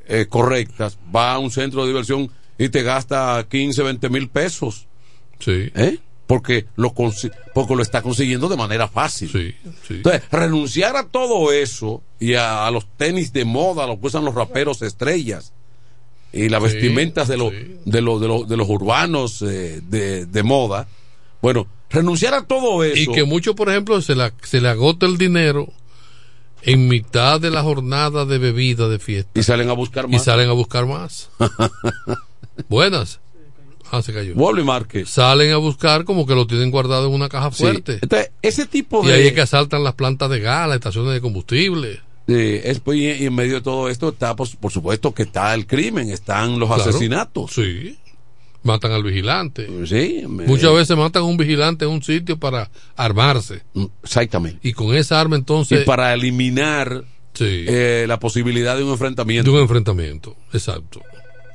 [SPEAKER 19] eh, correctas va a un centro de diversión y te gasta 15, 20 mil pesos.
[SPEAKER 20] Sí.
[SPEAKER 19] ¿Eh? Porque lo, porque lo está consiguiendo de manera fácil.
[SPEAKER 20] Sí, sí.
[SPEAKER 19] Entonces, renunciar a todo eso y a, a los tenis de moda, lo que usan los raperos estrellas y las
[SPEAKER 20] Sí,
[SPEAKER 19] vestimentas de, los de, los de, los de los urbanos eh, de, de moda, bueno, renunciar a todo eso.
[SPEAKER 20] Y que mucho, por ejemplo, se, la, se le agota el dinero en mitad de la jornada de bebida de fiesta.
[SPEAKER 19] Y salen a buscar
[SPEAKER 20] Y
[SPEAKER 19] más.
[SPEAKER 20] salen a buscar más. Buenas. Ah, se cayó.
[SPEAKER 19] Vuelve y marque.
[SPEAKER 20] Salen a buscar como que lo tienen guardado en una caja
[SPEAKER 19] Sí.
[SPEAKER 20] fuerte.
[SPEAKER 19] Entonces, ese tipo
[SPEAKER 20] Y
[SPEAKER 19] de...
[SPEAKER 20] ahí es que asaltan las plantas de gas, las estaciones de combustible.
[SPEAKER 19] Es, pues, y, y en medio de todo esto está, pues, por supuesto, que está el crimen, están los
[SPEAKER 20] Claro.
[SPEAKER 19] asesinatos.
[SPEAKER 20] Sí. Matan al vigilante.
[SPEAKER 19] Sí. me-
[SPEAKER 20] Muchas veces matan a un vigilante en un sitio para armarse.
[SPEAKER 19] Exactamente.
[SPEAKER 20] Y con esa arma entonces...
[SPEAKER 19] Y para eliminar
[SPEAKER 20] Sí.
[SPEAKER 19] eh, la posibilidad de un enfrentamiento.
[SPEAKER 20] De un enfrentamiento. Exacto.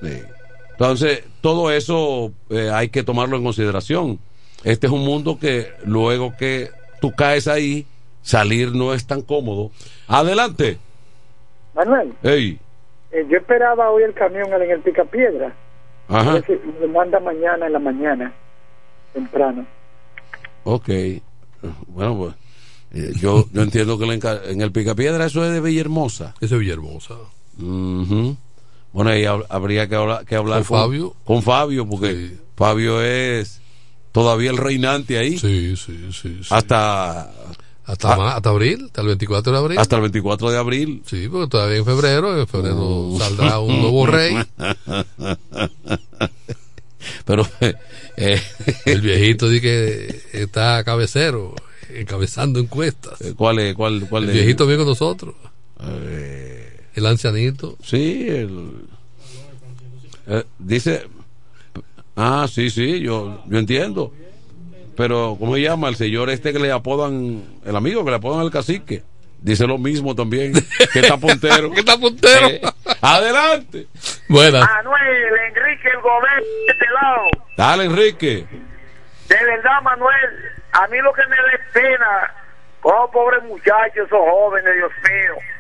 [SPEAKER 19] Sí. Entonces, todo eso eh, hay que tomarlo en consideración. Este es un mundo que luego que tú caes ahí, salir no es tan cómodo. Adelante.
[SPEAKER 24] Manuel,
[SPEAKER 19] Ey.
[SPEAKER 24] eh, yo esperaba hoy el camión en el Picapiedra.
[SPEAKER 19] Ajá.
[SPEAKER 24] si me manda mañana en la mañana, temprano.
[SPEAKER 19] Ok. Bueno, pues. eh, yo, yo entiendo que en el Picapiedra eso es de Villahermosa.
[SPEAKER 20] Eso es Villahermosa.
[SPEAKER 19] Ujú. Bueno, ahí hab- habría que hablar, que hablar
[SPEAKER 20] ¿Con Fabio?
[SPEAKER 19] Con Fabio, porque Fabio es todavía el reinante ahí.
[SPEAKER 20] Sí, sí, sí. sí.
[SPEAKER 19] Hasta.
[SPEAKER 20] Hasta,
[SPEAKER 19] ah,
[SPEAKER 20] hasta abril, hasta el 24 de abril.
[SPEAKER 19] Hasta el 24 de abril.
[SPEAKER 20] Sí, porque todavía en febrero, en febrero
[SPEAKER 19] Uh.
[SPEAKER 20] saldrá un nuevo rey.
[SPEAKER 19] Pero eh,
[SPEAKER 20] El viejito dice que está cabecero, encabezando encuestas.
[SPEAKER 19] ¿cuál es? ¿Cuál, cuál
[SPEAKER 20] El viejito viene con nosotros. El ancianito.
[SPEAKER 19] Sí, el, eh, dice. Ah, sí, sí, yo, yo entiendo. Pero, ¿cómo se llama? El señor este que le apodan, el amigo que le apodan el cacique. Dice lo mismo también, que está puntero.
[SPEAKER 20] que está puntero.
[SPEAKER 19] Eh, adelante.
[SPEAKER 20] Buenas.
[SPEAKER 26] Manuel, Enrique, el gobierno de este lado.
[SPEAKER 19] Dale, Enrique.
[SPEAKER 26] De verdad, Manuel, a mí lo que me da pena, oh, pobres muchachos, esos jóvenes, Dios mío.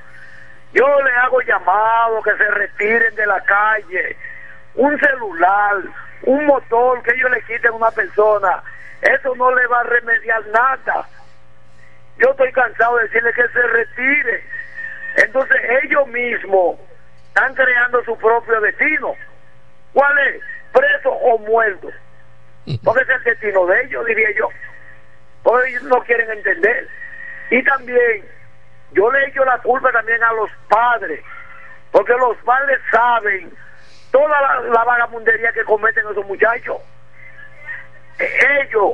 [SPEAKER 26] Yo le hago llamado que se retiren de la calle. Un celular, un motor que ellos le quiten a una persona, eso no le va a remediar nada. Yo estoy cansado de decirle que se retire. Entonces ellos mismos están creando su propio destino. ¿Cuál es? Preso o muerto. Porque es el destino de ellos, diría yo. Porque ellos no quieren entender. Y también, yo le echo la culpa también a los padres. Porque los padres saben toda la, la vagamundería que cometen esos muchachos. E- Ellos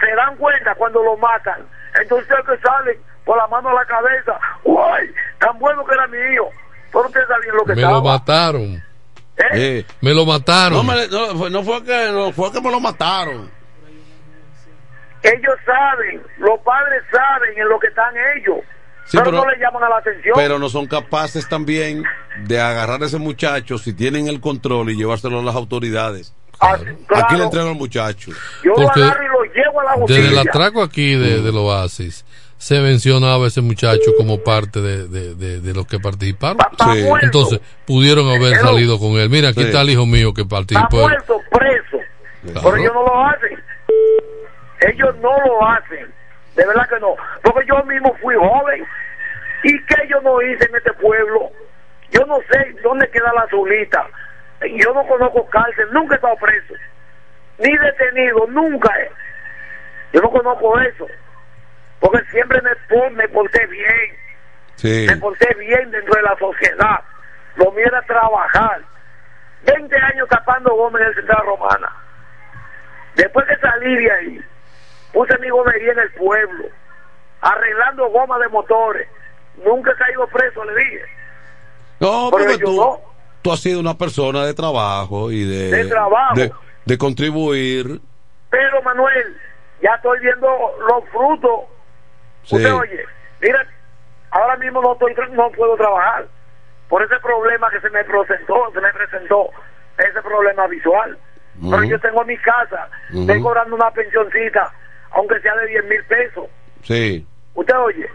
[SPEAKER 26] se dan cuenta cuando lo matan. Entonces que salen por la mano a la cabeza. ¡Uy! Tan bueno que era mi hijo. Pero ustedes sabían lo que
[SPEAKER 20] Me
[SPEAKER 26] estaba.
[SPEAKER 20] lo mataron.
[SPEAKER 19] Eh,
[SPEAKER 20] Me lo mataron.
[SPEAKER 19] no, me- no, no fue que, no fue que me lo mataron.
[SPEAKER 26] Ellos saben, los padres saben en lo que están ellos.
[SPEAKER 19] Sí,
[SPEAKER 26] pero,
[SPEAKER 19] pero-
[SPEAKER 26] no le llaman a la atención.
[SPEAKER 19] Pero no son capaces también de agarrar a ese muchacho si tienen el control y llevárselo a las autoridades. Aquí le entregan al muchacho.
[SPEAKER 26] Yo
[SPEAKER 20] Porque
[SPEAKER 26] lo agarro y lo llevo a la
[SPEAKER 20] Desde el
[SPEAKER 26] justicia.
[SPEAKER 20] atraco aquí de, del Oasis se mencionaba a ese muchacho como parte de, de, de- de los que participaron.
[SPEAKER 26] Sí.
[SPEAKER 20] Entonces pudieron haber
[SPEAKER 26] Pero-
[SPEAKER 20] salido con él. Mira, aquí
[SPEAKER 19] Sí.
[SPEAKER 20] está el hijo mío que
[SPEAKER 26] Está
[SPEAKER 20] participó.
[SPEAKER 26] muerto, preso.
[SPEAKER 20] Claro.
[SPEAKER 26] Pero ellos no lo hacen. Ellos no lo hacen. De verdad que no. Porque yo mismo fui joven. ¿Y qué yo no hice en este pueblo? Yo no sé dónde queda la azulita. Yo no conozco cárcel, nunca he estado preso. Ni detenido, nunca. he. Yo no conozco eso. Porque siempre me, me porté bien.
[SPEAKER 19] Sí.
[SPEAKER 26] Me porté bien dentro de la sociedad. Lo mío era trabajar. 20 años tapando goma en el Central Romana. Después que salí de ahí, puse mi gomería en el pueblo, arreglando goma de motores. Nunca he caído preso, le dije.
[SPEAKER 19] No,
[SPEAKER 26] Pero
[SPEAKER 19] porque tú,
[SPEAKER 26] no.
[SPEAKER 19] tú has sido una persona de trabajo y de,
[SPEAKER 26] De trabajo.
[SPEAKER 19] de, de contribuir.
[SPEAKER 26] Pero Manuel, ya estoy viendo los frutos.
[SPEAKER 19] Sí.
[SPEAKER 26] Usted oye, mira, ahora mismo no estoy, no puedo trabajar por ese problema que se me presentó, se me presentó ese problema visual. Pero yo tengo mi casa,
[SPEAKER 19] Ujú.
[SPEAKER 26] estoy cobrando una pensioncita, aunque sea de 10 mil pesos.
[SPEAKER 19] Sí.
[SPEAKER 26] Usted oye,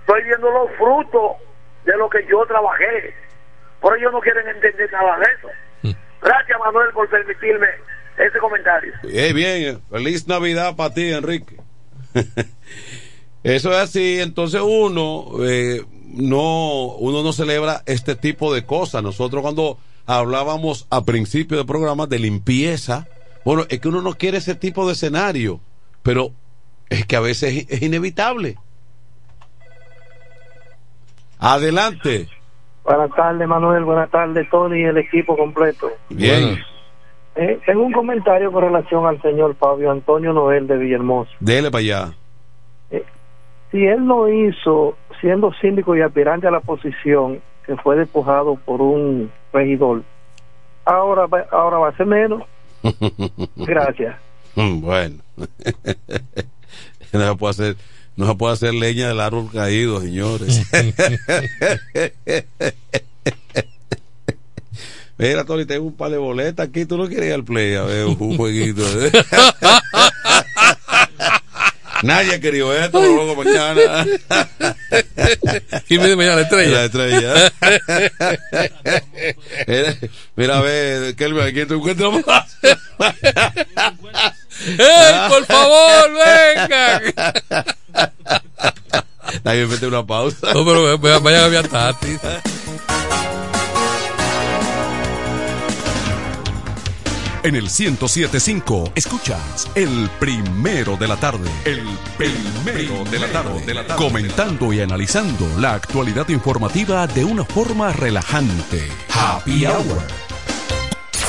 [SPEAKER 26] estoy viendo los frutos de lo que yo trabajé. Por ellos no quieren entender nada de eso. Gracias Manuel por permitirme ese comentario.
[SPEAKER 19] Eh, bien, feliz Navidad para ti, Enrique. Eso es así, entonces uno eh, no uno no celebra este tipo de cosas. Nosotros cuando hablábamos a principio del programa de limpieza, bueno, es que uno no quiere ese tipo de escenario, pero es que a veces es, inevitable. Adelante.
[SPEAKER 27] Buenas tardes, Manuel. Buenas tardes, Tony y el equipo completo.
[SPEAKER 19] Bien,
[SPEAKER 27] Eh, tengo un comentario con relación al señor Fabio Antonio Noel de Villahermosa.
[SPEAKER 19] dele para allá.
[SPEAKER 27] Si él lo hizo siendo síndico y aspirante a la posición, que fue despojado por un regidor, ahora va, ahora va a ser menos. Gracias.
[SPEAKER 19] Bueno, no se puede hacer, no se puede hacer leña del árbol caído, señores. Mira, Tony, tengo un par de boletas aquí. Tú no quieres ir al play a ver un jueguito. Nadie querido esto, lo luego mañana.
[SPEAKER 20] ¿Quién viene mañana? La estrella.
[SPEAKER 19] La estrella. mira, mira, a ver, Kelvin, aquí te encuentras más.
[SPEAKER 20] ¡Ey, por favor, vengan!
[SPEAKER 19] Nadie mete una pausa.
[SPEAKER 20] No, pero vayan a ver a Tati.
[SPEAKER 8] En el 1075 escuchas el primero de la tarde. El primero de la tarde. Comentando y analizando la actualidad informativa de una forma relajante. Happy Hour.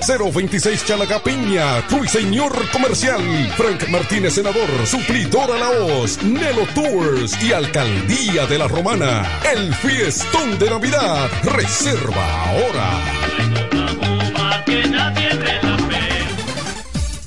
[SPEAKER 8] 026 Chalaga Piña, Ruiseñor Comercial, Frank Martínez Senador, Suplidora La Hoz, Nelo Tours y Alcaldía de la Romana. El fiestón de Navidad. Reserva ahora.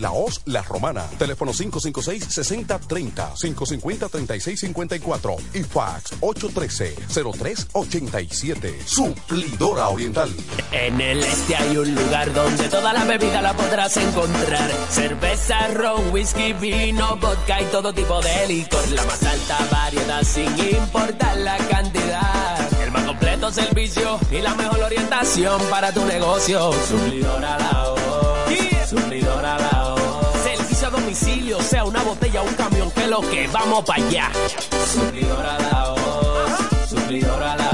[SPEAKER 28] Laos, La Romana. Teléfono 556-6030, 550-3654 y fax 813-0387. Suplidora Oriental.
[SPEAKER 29] En el este hay un lugar donde toda la bebida la podrás encontrar. Cerveza, ron, whisky, vino, vodka y todo tipo de licor. La más alta variedad sin importar la cantidad. El más completo servicio y la mejor orientación para tu negocio. Suplidora la voz. Suplidora la domicilio, sea una botella o un camión, que lo que vamos para allá. Suplidora la voz. Suplidora la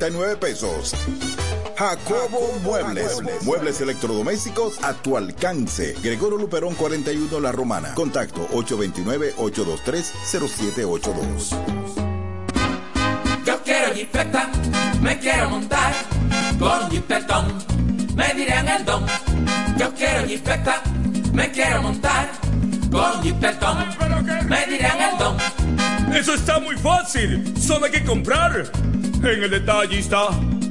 [SPEAKER 30] 12,339 pesos. Jacobo Muebles. Muebles electrodomésticos a tu alcance. Gregorio Luperón 41 La Romana. Contacto 829-823-0782.
[SPEAKER 29] quiero jipeta, me quiero montar con un jipetón. Me dirán el don. Yo quiero jipeta, me quiero montar con un jipetón. Me dirán el don.
[SPEAKER 31] Eso está muy fácil. Solo hay que comprar. En el detallista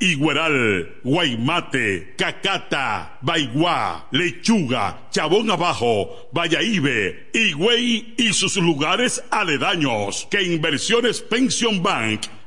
[SPEAKER 32] Igueral, Guaymate, Cacata, Baigua, Lechuga, Chabón Abajo, Vallaíbe, Higüey y sus lugares aledaños que Inversiones Pension Bank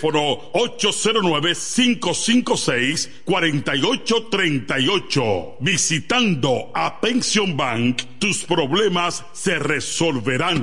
[SPEAKER 32] 809-556-4838. Visitando a Pension Bank, tus problemas se resolverán.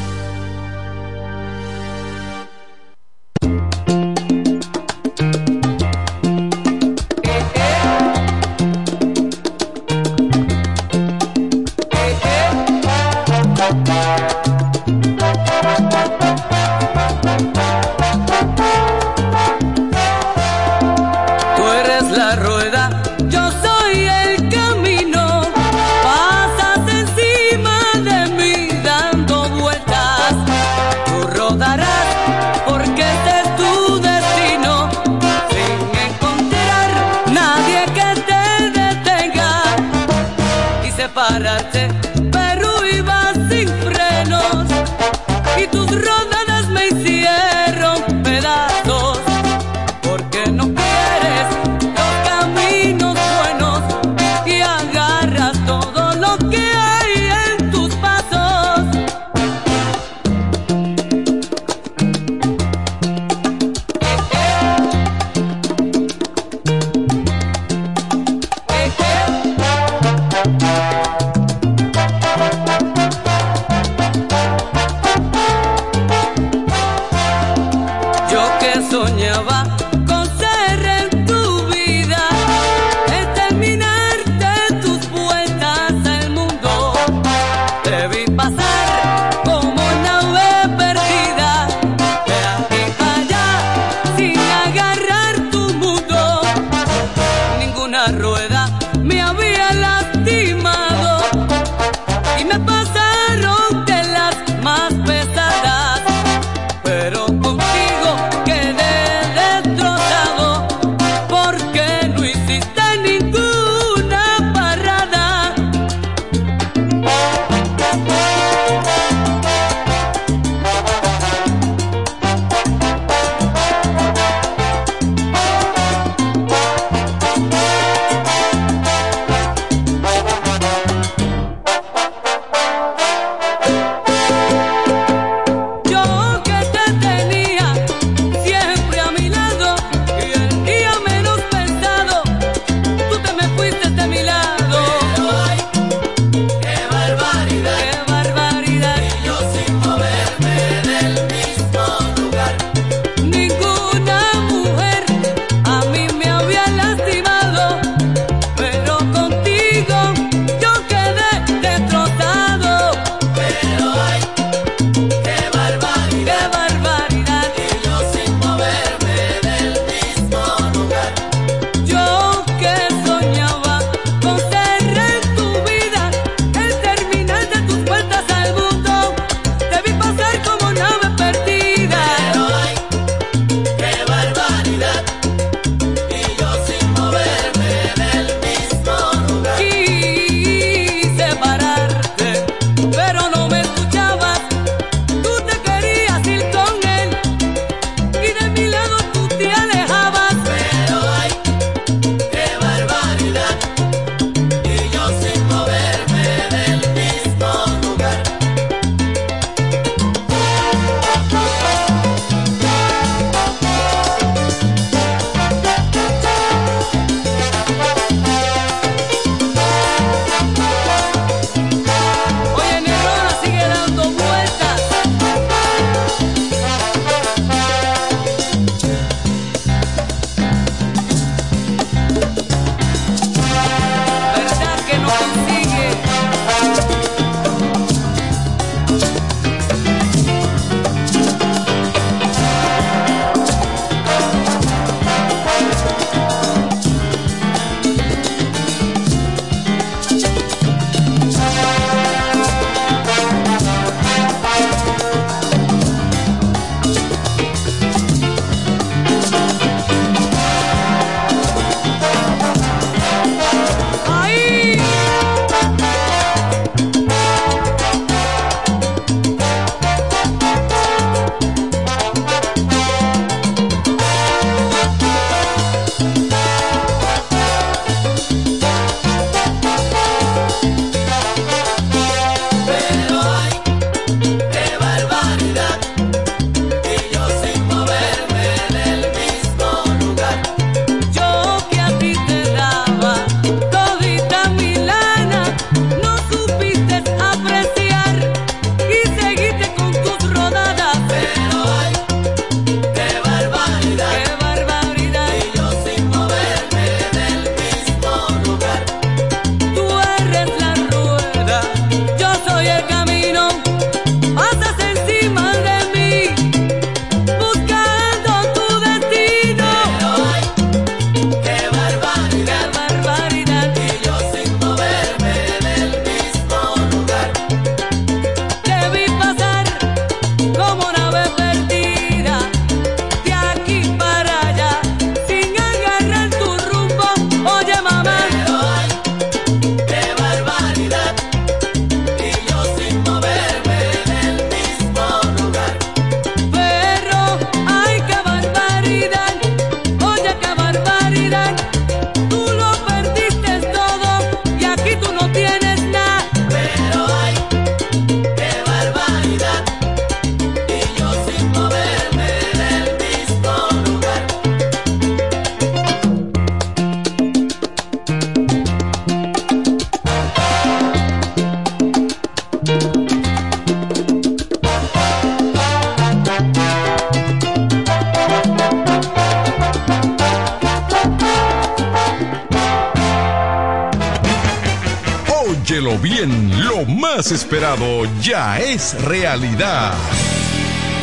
[SPEAKER 8] Realidad.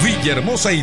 [SPEAKER 8] Villahermosa y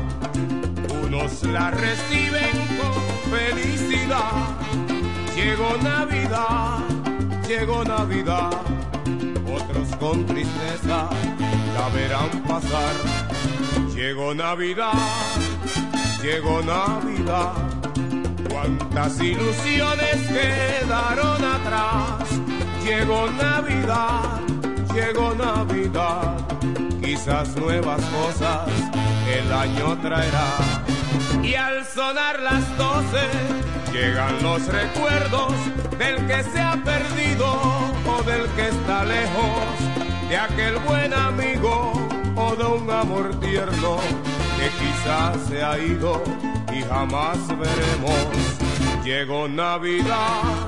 [SPEAKER 33] la reciben con felicidad. Llegó Navidad, llegó Navidad, otros con tristeza la verán pasar. Llegó Navidad, llegó Navidad, cuántas ilusiones quedaron atrás. Llegó Navidad, llegó Navidad, quizás nuevas cosas el año traerá. Y al sonar las doce, llegan los recuerdos del que se ha perdido o del que está lejos, de aquel buen amigo o de un amor tierno que quizás se ha ido y jamás veremos. Llegó Navidad,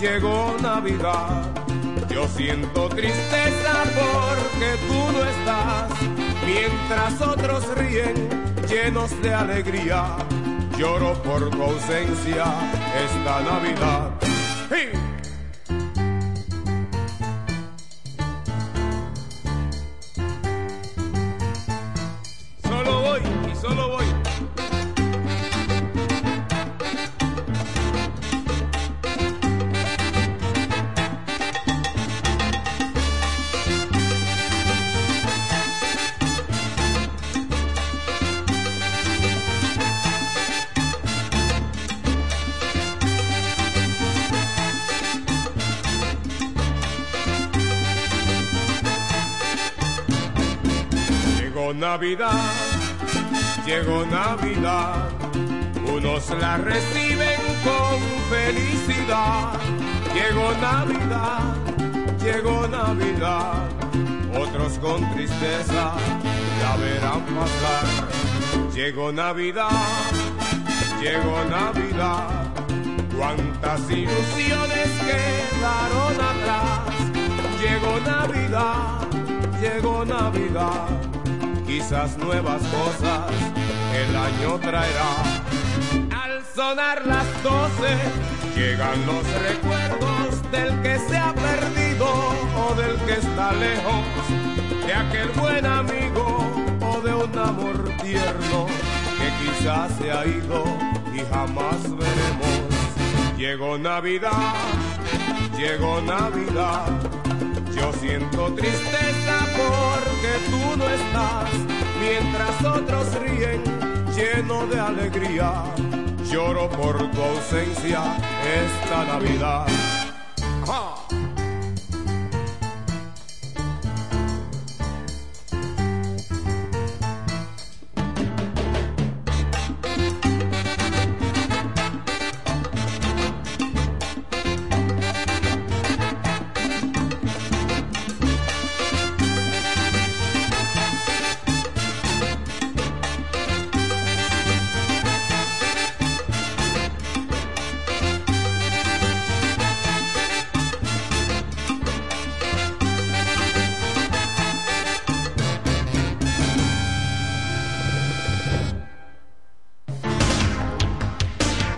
[SPEAKER 33] llegó Navidad. Yo siento tristeza porque tú no estás, mientras otros ríen llenos de alegría. Lloro por tu ausencia esta Navidad. ¡Hey! Solo voy Navidad, llegó Navidad, unos la reciben con felicidad. Llegó Navidad, llegó Navidad, otros con tristeza la verán pasar. Llegó Navidad, llegó Navidad. Cuántas ilusiones quedaron atrás. Llegó Navidad, llegó Navidad. Quizás nuevas cosas el año traerá. Al sonar las doce, llegan los recuerdos del que se ha perdido o del que está lejos, de aquel buen amigo o de un amor tierno que quizás se ha ido y jamás veremos. Llegó Navidad, llegó Navidad. Yo siento tristeza porque tú no estás, mientras otros ríen lleno de alegría. Lloro por tu ausencia esta Navidad.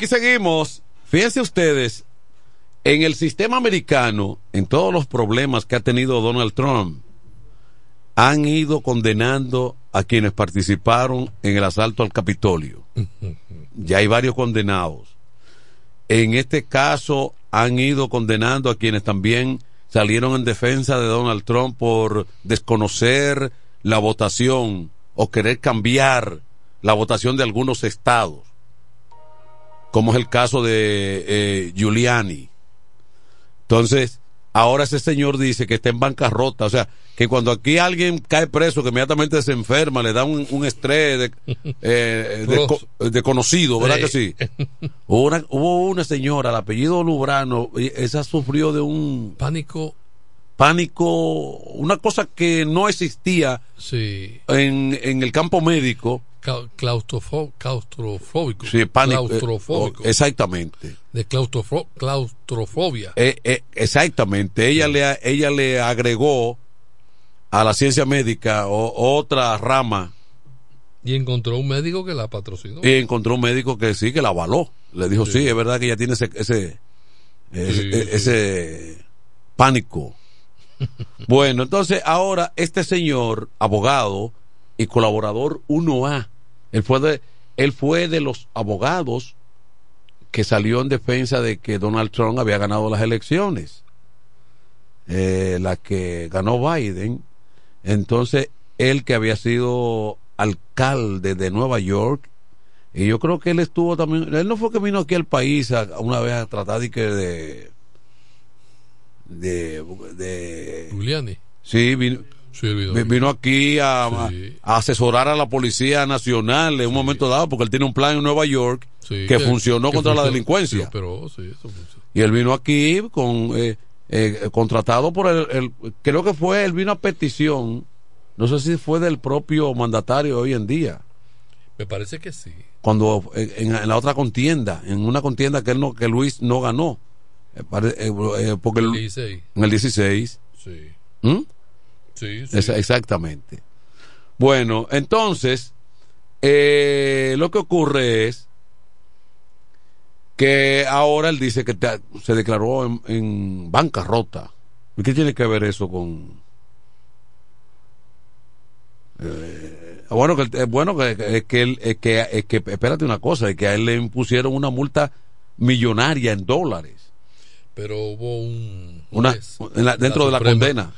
[SPEAKER 19] Aquí seguimos. Fíjense ustedes, en el sistema americano, en todos los problemas que ha tenido Donald Trump, han ido condenando a quienes participaron en el asalto al Capitolio. Ya hay varios condenados. En este caso, han ido condenando a quienes también salieron en defensa de Donald Trump por desconocer la votación o querer cambiar la votación de algunos estados como es el caso de eh, Giuliani. Entonces, ahora ese señor dice que está en bancarrota, o sea, que cuando aquí alguien cae preso, que inmediatamente se enferma, le da un, un estrés de, eh, de, co- de conocido, ¿verdad que sí? Hubo una, hubo una señora, el apellido Lubrano, y esa sufrió de un
[SPEAKER 20] pánico,
[SPEAKER 19] pánico, una cosa que no existía
[SPEAKER 20] Sí.
[SPEAKER 19] en, en el campo médico.
[SPEAKER 20] Claustrofo- claustrofóbico.
[SPEAKER 19] Sí, pánico. eh,
[SPEAKER 20] Claustrofóbico.
[SPEAKER 19] exactamente.
[SPEAKER 20] de claustrofo- claustrofobia.
[SPEAKER 19] Eh, eh, exactamente. Ella le, ella le agregó a la ciencia médica o- otra rama
[SPEAKER 20] Y encontró un médico que la patrocinó.
[SPEAKER 19] y encontró un médico que sí, que la avaló. Le dijo, sí, es verdad que ella tiene ese, ese, ese,
[SPEAKER 20] Sí,
[SPEAKER 19] ese pánico. bueno, entonces ahora este señor, abogado y colaborador 1A, él fue de, él fue de los abogados que salió en defensa de que Donald Trump había ganado las elecciones. Eh, la que ganó Biden. Entonces, él que había sido alcalde de Nueva York, y yo creo que él estuvo también, él no fue que vino aquí al país a- una vez a tratar de que de de, de
[SPEAKER 20] Giuliani.
[SPEAKER 19] sí vino,
[SPEAKER 20] Sí, vino
[SPEAKER 19] vi-
[SPEAKER 20] aquí.
[SPEAKER 19] a,
[SPEAKER 20] Sí.
[SPEAKER 19] a asesorar a la policía nacional en un momento dado porque él tiene un plan en Nueva York que, funcionó
[SPEAKER 20] que
[SPEAKER 19] contra la delincuencia
[SPEAKER 20] Pero eso
[SPEAKER 19] y él vino aquí con eh, eh, contratado por el, el- creo que fue él vino a petición no sé si fue del propio mandatario hoy en día
[SPEAKER 20] Me parece que sí.
[SPEAKER 19] cuando eh, en, en la otra contienda en una contienda que él no que Luis no ganó Eh, eh, porque
[SPEAKER 20] El
[SPEAKER 19] el-
[SPEAKER 20] 16.
[SPEAKER 19] en el 16
[SPEAKER 20] Sí.
[SPEAKER 19] ¿Mm?
[SPEAKER 20] Sí,
[SPEAKER 19] exactamente bueno entonces eh, lo que ocurre es que ahora él dice que te- se declaró en, en bancarrota. ¿Y qué tiene que ver eso con...? Eh, bueno, que, eh, bueno que, que, que él, que, que, espérate una cosa, es que a él le impusieron una multa millonaria en dólares.
[SPEAKER 20] Pero hubo un.
[SPEAKER 19] Una, en la- dentro de la
[SPEAKER 20] Suprema
[SPEAKER 19] condena.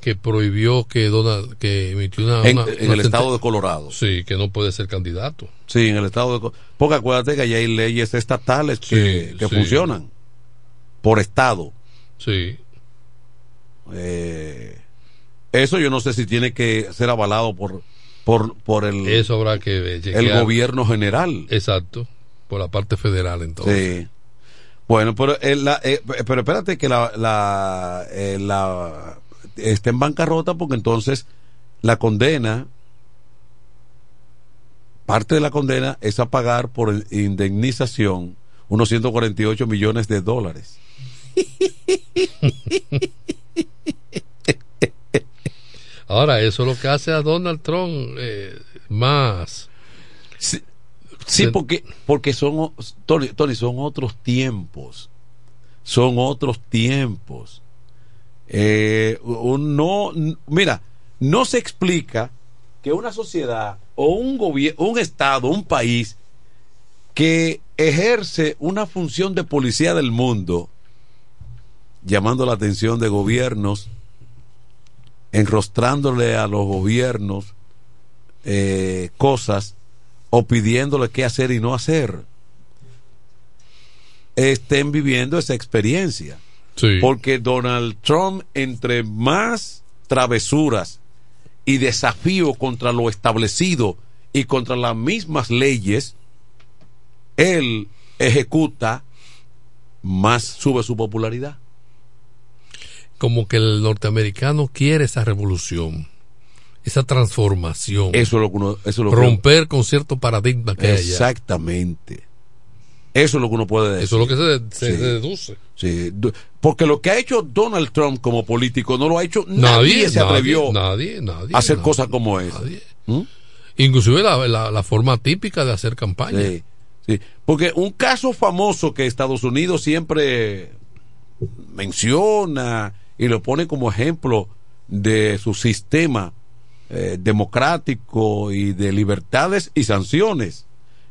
[SPEAKER 20] Que prohibió que Donald, que emitió una.
[SPEAKER 19] En,
[SPEAKER 20] una-
[SPEAKER 19] en
[SPEAKER 20] una
[SPEAKER 19] el estado de Colorado.
[SPEAKER 20] Sí, que no puede ser candidato.
[SPEAKER 19] Sí, en el estado de... Porque acuérdate que allá hay leyes estatales que,
[SPEAKER 20] Sí,
[SPEAKER 19] que
[SPEAKER 20] sí.
[SPEAKER 19] funcionan por estado.
[SPEAKER 20] Sí.
[SPEAKER 19] Eh, eso yo no sé si tiene que ser avalado por por, por el,
[SPEAKER 20] Eso habrá que
[SPEAKER 19] el
[SPEAKER 20] chequear.
[SPEAKER 19] gobierno general.
[SPEAKER 20] Exacto. Por la parte federal, entonces.
[SPEAKER 19] Sí. Bueno, pero, eh, la- eh, pero espérate que la, la, eh, la está en bancarrota porque entonces la condena, parte de la condena es a pagar por indemnización unos 148 millones de dólares.
[SPEAKER 20] Ahora, eso es lo que hace a Donald Trump eh, más.
[SPEAKER 19] Sí, sí, porque, porque son, Tony, Tony, son otros tiempos. Son otros tiempos. Eh, no, mira, no se explica que una sociedad o un gobierno, un estado, un país que ejerce una función de policía del mundo, llamando la atención de gobiernos, enrostrándole a los gobiernos eh, cosas o pidiéndole qué hacer y no hacer, estén viviendo esa experiencia.
[SPEAKER 20] Sí.
[SPEAKER 19] Porque Donald Trump, entre más travesuras y desafío contra lo establecido y contra las mismas leyes, él ejecuta, más sube su popularidad.
[SPEAKER 20] Como que el norteamericano quiere esa revolución, esa transformación.
[SPEAKER 19] Eso es lo que uno, eso es lo que-
[SPEAKER 20] romper con cierto paradigma que allá.
[SPEAKER 19] Eso es lo que uno puede decir.
[SPEAKER 20] Eso es lo que se, se
[SPEAKER 19] Sí.
[SPEAKER 20] deduce.
[SPEAKER 19] Sí, porque lo que ha hecho Donald Trump como político no lo ha hecho nadie,
[SPEAKER 20] Nadie,
[SPEAKER 19] se atrevió
[SPEAKER 20] nadie, nadie,
[SPEAKER 19] a hacer cosas como esa. ¿Mm?
[SPEAKER 20] Inclusive la, la, la forma típica de hacer campaña.
[SPEAKER 19] Sí, sí. Porque un caso famoso que Estados Unidos siempre menciona y lo pone como ejemplo de su sistema eh, democrático y de libertades y sanciones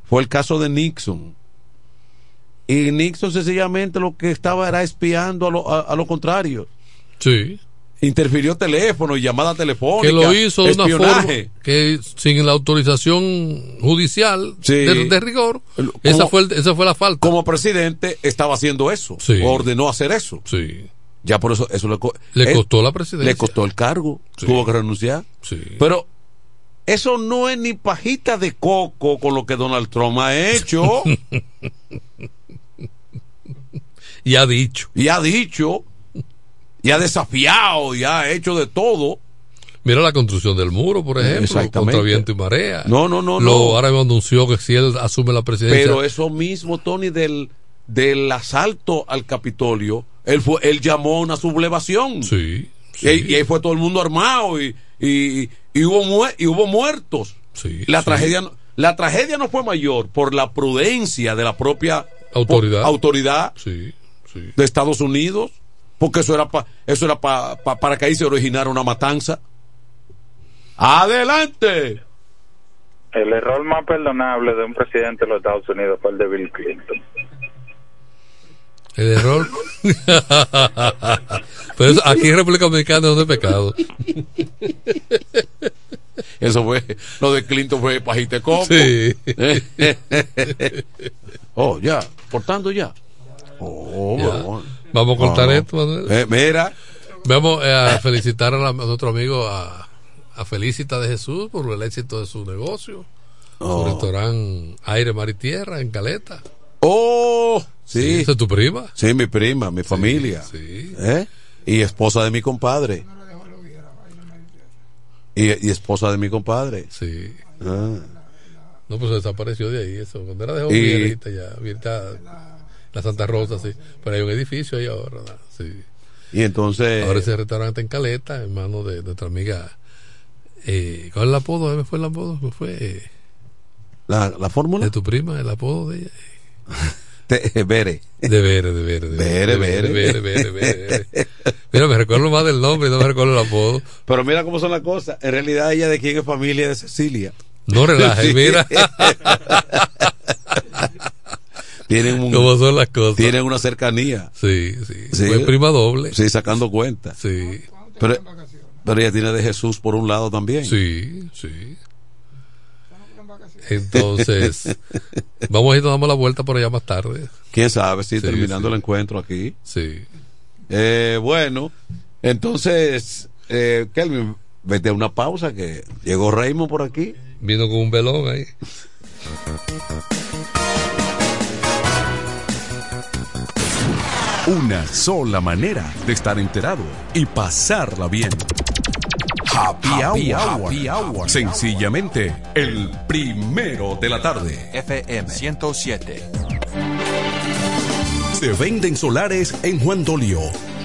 [SPEAKER 19] fue el caso de Nixon. Y Nixon sencillamente lo que estaba era espiando a lo, a, a lo contrario.
[SPEAKER 20] Sí.
[SPEAKER 19] Interfirió teléfono y llamada telefónica.
[SPEAKER 20] Que lo hizo de una forma que sin la autorización judicial
[SPEAKER 19] Sí.
[SPEAKER 20] de, de rigor.
[SPEAKER 19] Como-
[SPEAKER 20] esa, fue esa fue la falta.
[SPEAKER 19] Como presidente estaba haciendo eso.
[SPEAKER 20] Sí.
[SPEAKER 19] Ordenó hacer eso.
[SPEAKER 20] Sí.
[SPEAKER 19] Ya por eso, eso le,
[SPEAKER 20] Le costó la presidencia.
[SPEAKER 19] Le costó el cargo.
[SPEAKER 20] Sí.
[SPEAKER 19] Tuvo que renunciar.
[SPEAKER 20] Sí.
[SPEAKER 19] Pero eso no es ni pajita de coco con lo que Donald Trump ha hecho.
[SPEAKER 20] y ha dicho.
[SPEAKER 19] y ha dicho. Y ha desafiado. Y ha hecho de todo.
[SPEAKER 20] Mira la construcción del muro, por ejemplo, contra viento y marea.
[SPEAKER 19] No, no, no,
[SPEAKER 20] Lo,
[SPEAKER 19] no.
[SPEAKER 20] Ahora me anunció que si él asume la presidencia.
[SPEAKER 19] Pero eso mismo, Tony, del, del asalto al Capitolio, él, fue, él llamó a una sublevación.
[SPEAKER 20] Sí.
[SPEAKER 19] Y, ahí- y ahí fue todo el mundo armado y, y, y hubo, mue- y hubo muertos.
[SPEAKER 20] Sí,
[SPEAKER 19] la,
[SPEAKER 20] sí.
[SPEAKER 19] tragedia, no- la tragedia no fue mayor por la prudencia de la propia
[SPEAKER 20] Autoridad.
[SPEAKER 19] autoridad
[SPEAKER 20] Sí, sí.
[SPEAKER 19] de Estados Unidos, porque eso era, pa- eso era pa- pa- para que ahí se originara una matanza. Adelante.
[SPEAKER 34] El error más perdonable de un presidente de los Estados Unidos fue el de Bill Clinton.
[SPEAKER 20] El error. Pero eso- aquí en República Dominicana no es pecado.
[SPEAKER 19] Eso fue, lo de Clinton fue coco.
[SPEAKER 20] Sí.
[SPEAKER 19] oh, ya, cortando ya. Oh.
[SPEAKER 20] Vamos a cortar esto,
[SPEAKER 19] eh, mira.
[SPEAKER 20] Vamos eh, a felicitar a, la- a nuestro amigo a, a Felicita de Jesús por el éxito de su negocio.
[SPEAKER 19] Oh.
[SPEAKER 20] Su restaurante Aire, Mar y Tierra en Caleta.
[SPEAKER 19] Oh, sí.
[SPEAKER 20] ¿Esa es tu prima?
[SPEAKER 19] Sí, mi prima, mi familia.
[SPEAKER 20] sí.
[SPEAKER 19] ¿Eh? Y esposa de mi compadre. Y, y esposa de mi compadre.
[SPEAKER 20] Sí.
[SPEAKER 19] Ah.
[SPEAKER 20] No, pues desapareció de ahí eso. Cuando era de joven,
[SPEAKER 19] Y-
[SPEAKER 20] ya. La Santa Rosa, sí. Pero hay un edificio ahí ahora. Sí.
[SPEAKER 19] Y entonces.
[SPEAKER 20] Ahora ese restaurante en Caleta, en manos de nuestra amiga. Eh, ¿Cuál es el apodo? ¿Me fue el apodo? ¿Me fue? Eh,
[SPEAKER 19] La, la fórmula.
[SPEAKER 20] de tu prima, el apodo de ella.
[SPEAKER 19] Bere.
[SPEAKER 20] De Vere, de Vere. De de
[SPEAKER 19] Vere,
[SPEAKER 20] Vere. Mira, me recuerdo más del nombre no me recuerdo el apodo.
[SPEAKER 19] Pero mira cómo son las cosas. En realidad, ella de quién es familia de Cecilia.
[SPEAKER 20] No relajes,
[SPEAKER 19] Sí.
[SPEAKER 20] mira.
[SPEAKER 19] tienen un,
[SPEAKER 20] ¿Cómo son las cosas?
[SPEAKER 19] Tienen una cercanía.
[SPEAKER 20] Sí, sí.
[SPEAKER 19] Sí.
[SPEAKER 20] Fue prima doble.
[SPEAKER 19] Sí, sacando cuenta.
[SPEAKER 20] Sí.
[SPEAKER 19] Pero, Pero ella tiene de Jesús por un lado también.
[SPEAKER 20] Sí, sí. Entonces, vamos a ir dando la vuelta por allá más tarde.
[SPEAKER 19] Quién sabe, sí,
[SPEAKER 20] Sí,
[SPEAKER 19] terminando
[SPEAKER 20] sí.
[SPEAKER 19] el encuentro aquí.
[SPEAKER 20] Sí.
[SPEAKER 19] Eh, bueno, entonces, eh, Kelvin, vete a una pausa que llegó Raymond por aquí.
[SPEAKER 20] Vino con un velón ahí.
[SPEAKER 8] Una sola manera de estar enterado y pasarla bien. Happy, hour. Happy Hour. Sencillamente, el primero de la tarde.
[SPEAKER 34] FM 107.
[SPEAKER 8] Se venden solares en Juan Dolio,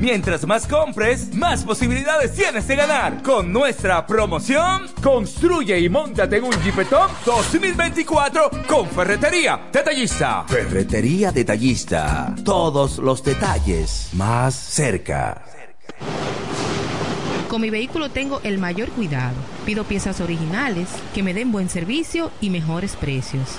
[SPEAKER 17] Mientras más compres, más posibilidades tienes de ganar. Con nuestra promoción, construye y montate en un Jeepetop 2024 con Ferretería Detallista.
[SPEAKER 18] Ferretería Detallista. Todos los detalles más cerca.
[SPEAKER 35] Con mi vehículo tengo el mayor cuidado. Pido piezas originales que me den buen servicio y mejores precios.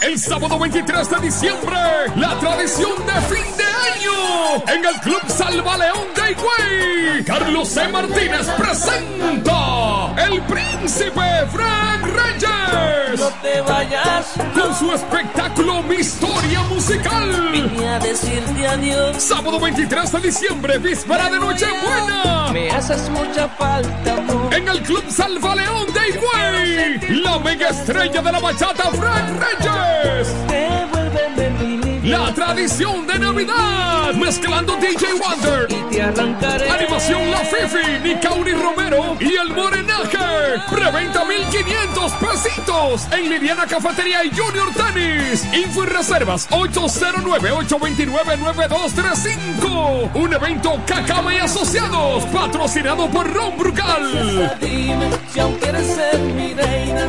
[SPEAKER 36] El sábado 23 de diciembre, la tradición de fin de año en el Club Salva León de Higüey. Carlos C. Martínez presenta El Príncipe Frank Reyes.
[SPEAKER 37] No te vayas.
[SPEAKER 36] Con su espectáculo Mi Historia Musical.
[SPEAKER 37] Vine a decirte adiós.
[SPEAKER 36] Sábado 23 de diciembre, víspera de Nochebuena.
[SPEAKER 37] Me haces mucha falta, amor.
[SPEAKER 36] En el Club Salva León de Higüey. La mega estrella de la bachata Frank Reyes. La tradición de Navidad, mezclando DJ Wonder. Animación La Fifi, Nicauri Romero y el Morenaje. Preventa 1500 pesitos en Liliana Cafetería y Junior Tennis. Info y reservas 809-829-9235. Un evento Cacama y Asociados, patrocinado por Ron Brugal.
[SPEAKER 37] Dime si aún ser mi reina.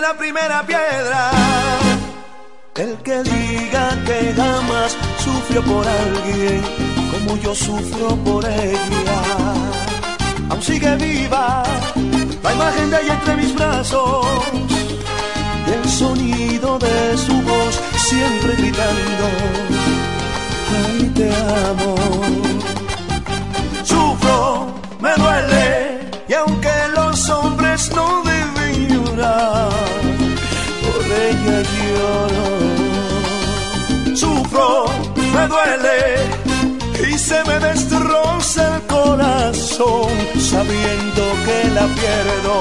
[SPEAKER 38] La primera piedra. El que diga que jamás sufrió por alguien como yo sufro por ella. Aún sigue viva la imagen de ella entre mis brazos y el sonido de su voz siempre gritando, ay te amo. Sufro, me duele y aunque los hombres no deben llorar, Sufro, me duele y se me destroza el corazón sabiendo que la pierdo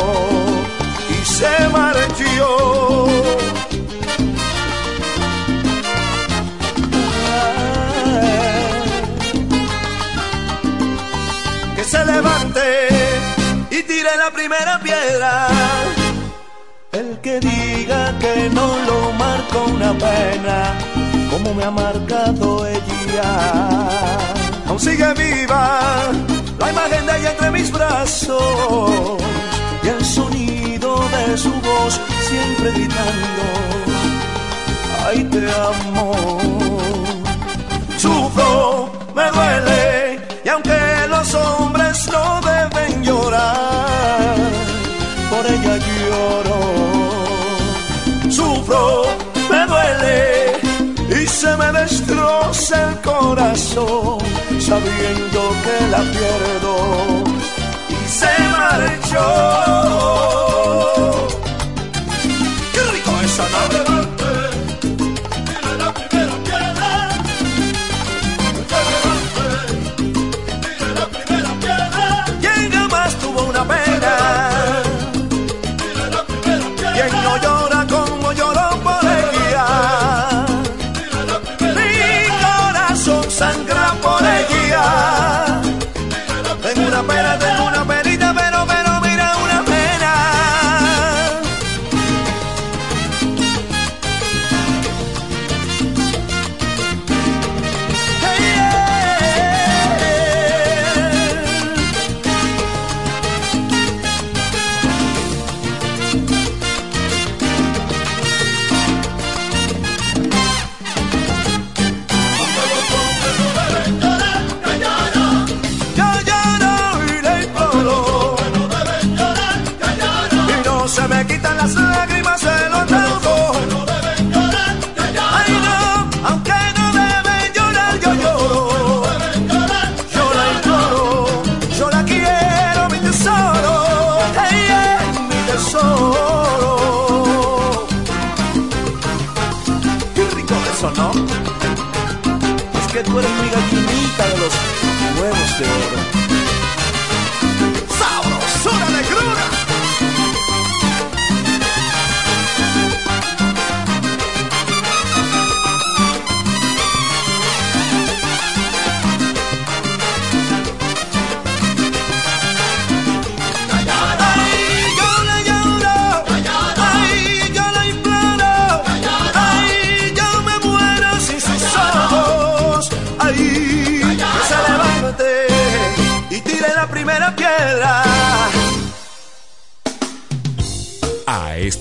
[SPEAKER 38] y se marchó. Que se levante y tire la primera piedra. El que diga que no lo marcó una pena, me ha marcado ella. Aún sigue viva la imagen de ella entre mis brazos y el sonido de su voz siempre gritando, ay te amo. Sufro, me duele y aunque los hombres no deben llorar, por ella lloro. Sufro, me duele se me destroza el corazón sabiendo que la pierdo y se marchó. ¡Qué rico esa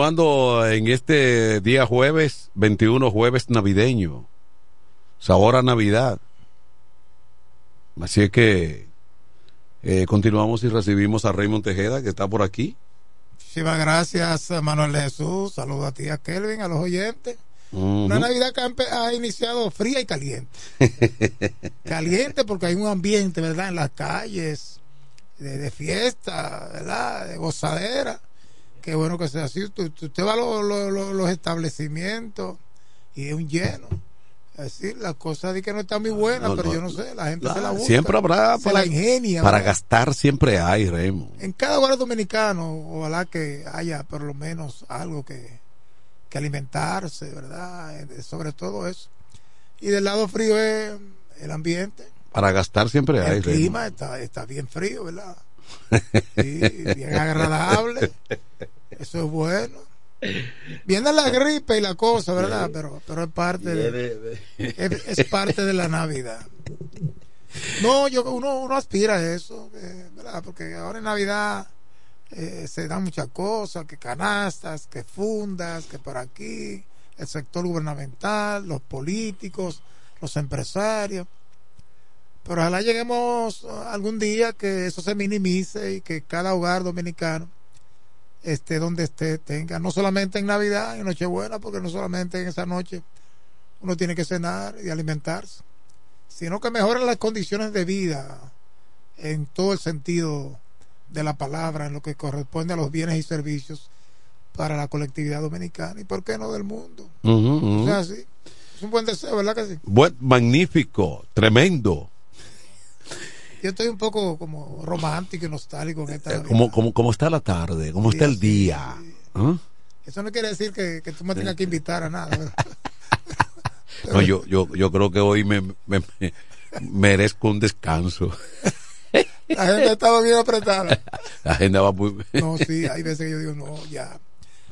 [SPEAKER 39] Continuando en este día jueves, 21 jueves navideño.
[SPEAKER 19] sabor a Navidad. Así es que eh, continuamos y recibimos a Raymond Tejeda, que está por aquí.
[SPEAKER 40] Muchísimas gracias, Manuel Jesús. Saludos a ti, a Kelvin, a los oyentes. Una. Navidad que ha iniciado fría y caliente. caliente porque hay un ambiente, ¿verdad? En las calles, de, de fiesta, ¿verdad? De gozadera. Qué bueno que sea así. Tú- Usted va a lo- lo- lo- los establecimientos y es un lleno. Es decir, las cosas de que no están muy buenas,
[SPEAKER 19] No,
[SPEAKER 40] pero
[SPEAKER 19] no.
[SPEAKER 40] yo no sé, la gente
[SPEAKER 19] Ah,
[SPEAKER 40] se la busca.
[SPEAKER 19] siempre habrá
[SPEAKER 40] se
[SPEAKER 19] para,
[SPEAKER 40] la ingenia.
[SPEAKER 19] para
[SPEAKER 40] ¿verdad?
[SPEAKER 19] gastar, siempre hay, Raymond.
[SPEAKER 40] En cada hogar dominicano, ojalá que haya por lo menos algo que, que alimentarse, ¿verdad? Eh, Sobre todo eso. Y del lado frío es el ambiente.
[SPEAKER 19] Para gastar siempre hay,
[SPEAKER 40] El clima está, está bien frío, ¿verdad? Sí, bien agradable. Eso es bueno. Viene la gripe y la cosa, ¿verdad? Pero, pero es parte de, es, es parte de la Navidad. No, yo uno, uno aspira a eso, eh, ¿verdad? Porque ahora en Navidad eh, se dan muchas cosas, que canastas, que fundas, que por aquí, el sector gubernamental, los políticos, los empresarios. Pero ojalá lleguemos algún día que eso se minimice y que cada hogar dominicano esté donde esté, tenga, no solamente en Navidad, en Nochebuena, porque no solamente en esa noche uno tiene que cenar y alimentarse, sino que mejoren las condiciones de vida en todo el sentido de la palabra, en lo que corresponde a los bienes y servicios para la colectividad dominicana y por qué no del mundo. O sea, sí, es un buen deseo, ¿verdad que sí?
[SPEAKER 19] Buen- magnífico, tremendo.
[SPEAKER 40] Yo estoy un poco como romántico y nostálgico en esta
[SPEAKER 19] Eh. ¿Cómo, cómo, cómo está la tarde? ¿Cómo está el día? ¿Ah?
[SPEAKER 40] Eso no quiere decir que, que tú me tengas que invitar a nada.
[SPEAKER 19] No, yo, yo, yo creo que hoy me, me- me- merezco un descanso.
[SPEAKER 40] La gente estaba bien apretada.
[SPEAKER 19] La agenda va muy
[SPEAKER 40] No, sí, hay veces que yo digo, no, ya.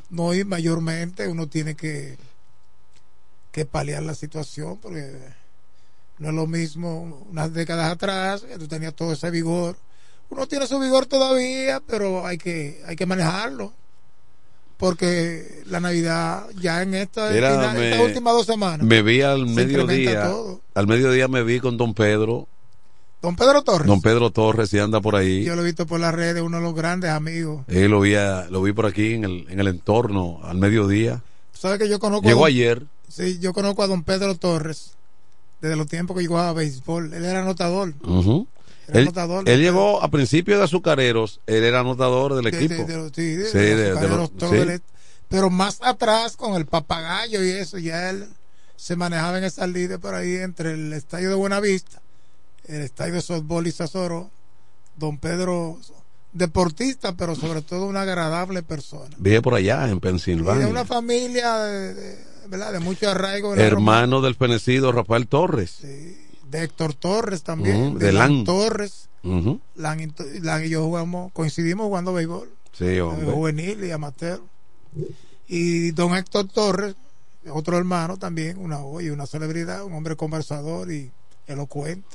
[SPEAKER 40] No, y mayormente uno tiene que, que paliar la situación porque no es lo mismo unas décadas atrás, que tú tenías todo ese vigor. Uno tiene su vigor todavía, pero hay que, hay que manejarlo. Porque la Navidad, ya en esta,
[SPEAKER 19] Mira, me-
[SPEAKER 40] estas últimas dos semanas,
[SPEAKER 19] Me vi al mediodía.
[SPEAKER 40] todo.
[SPEAKER 19] Al mediodía me vi con don Pedro.
[SPEAKER 40] Don Pedro Torres,
[SPEAKER 19] Don Pedro Torres, y anda por ahí.
[SPEAKER 40] yo lo he visto por las redes, uno de los grandes amigos.
[SPEAKER 19] Eh, lo, vi a- lo vi por aquí en el, en el entorno al mediodía.
[SPEAKER 40] ¿Sabes que yo conozco
[SPEAKER 19] Llegó
[SPEAKER 40] don-
[SPEAKER 19] ayer.
[SPEAKER 40] Sí, yo conozco a don Pedro Torres desde los tiempos que jugaba béisbol. Él era anotador. Era
[SPEAKER 19] Él,
[SPEAKER 40] anotador.
[SPEAKER 19] él llegó a principios de azucareros, él era anotador del
[SPEAKER 40] De- de-
[SPEAKER 19] equipo.
[SPEAKER 40] de sí, de-
[SPEAKER 19] Sí,
[SPEAKER 40] de
[SPEAKER 19] de-
[SPEAKER 40] los
[SPEAKER 19] sí.
[SPEAKER 40] Pero más atrás, con el papagayo y eso, ya él se manejaba en esa línea por ahí entre el estadio de Buenavista, el estadio de softball y Sazoro. Don Pedro, deportista, pero sobre todo una agradable persona.
[SPEAKER 19] Vive por allá en
[SPEAKER 40] Y de
[SPEAKER 19] Pensilvania.
[SPEAKER 40] una familia de, de- ¿verdad? de mucho arraigo.
[SPEAKER 19] Hermano del fenecido Rafael Torres.
[SPEAKER 40] de Héctor Torres también, de,
[SPEAKER 19] de
[SPEAKER 40] Lan
[SPEAKER 19] Lan.
[SPEAKER 40] Torres. Lan, y- Lan y yo jugamos, coincidimos jugando béisbol,
[SPEAKER 19] Sí,
[SPEAKER 40] eh,
[SPEAKER 19] hombre.
[SPEAKER 40] juvenil y amateur. Y don Héctor Torres, otro hermano también, una oye, una celebridad, un hombre conversador y elocuente.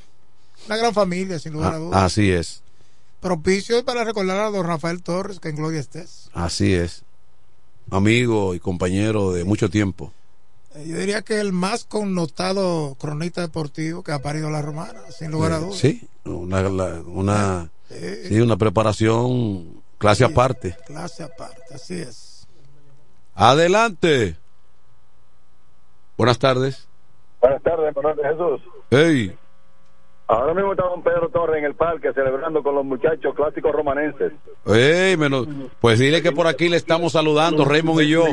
[SPEAKER 40] Una gran familia, sin lugar a
[SPEAKER 19] Ah,
[SPEAKER 40] dudas.
[SPEAKER 19] así es,
[SPEAKER 40] Propicio para recordar a don Rafael Torres, que en gloria estés.
[SPEAKER 19] así es. Amigo y compañero de mucho tiempo.
[SPEAKER 40] Eh, Yo diría que el más connotado cronista deportivo que ha parido la romana, sin lugar a
[SPEAKER 19] Eh,
[SPEAKER 40] dudas.
[SPEAKER 19] Sí, una, la- una,
[SPEAKER 40] Eh,
[SPEAKER 19] sí, una preparación clase aparte.
[SPEAKER 40] Clase aparte, así es.
[SPEAKER 19] Adelante. Buenas tardes.
[SPEAKER 39] Buenas tardes, Manuel de Jesús.
[SPEAKER 19] Hey,
[SPEAKER 39] Ahora mismo está don Pedro Torres en el parque celebrando con los muchachos clásicos romanenses.
[SPEAKER 19] hey, pues dile que por aquí le estamos saludando, Raymond y yo.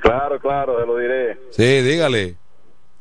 [SPEAKER 39] Claro, claro, se lo diré.
[SPEAKER 19] Sí, dígale.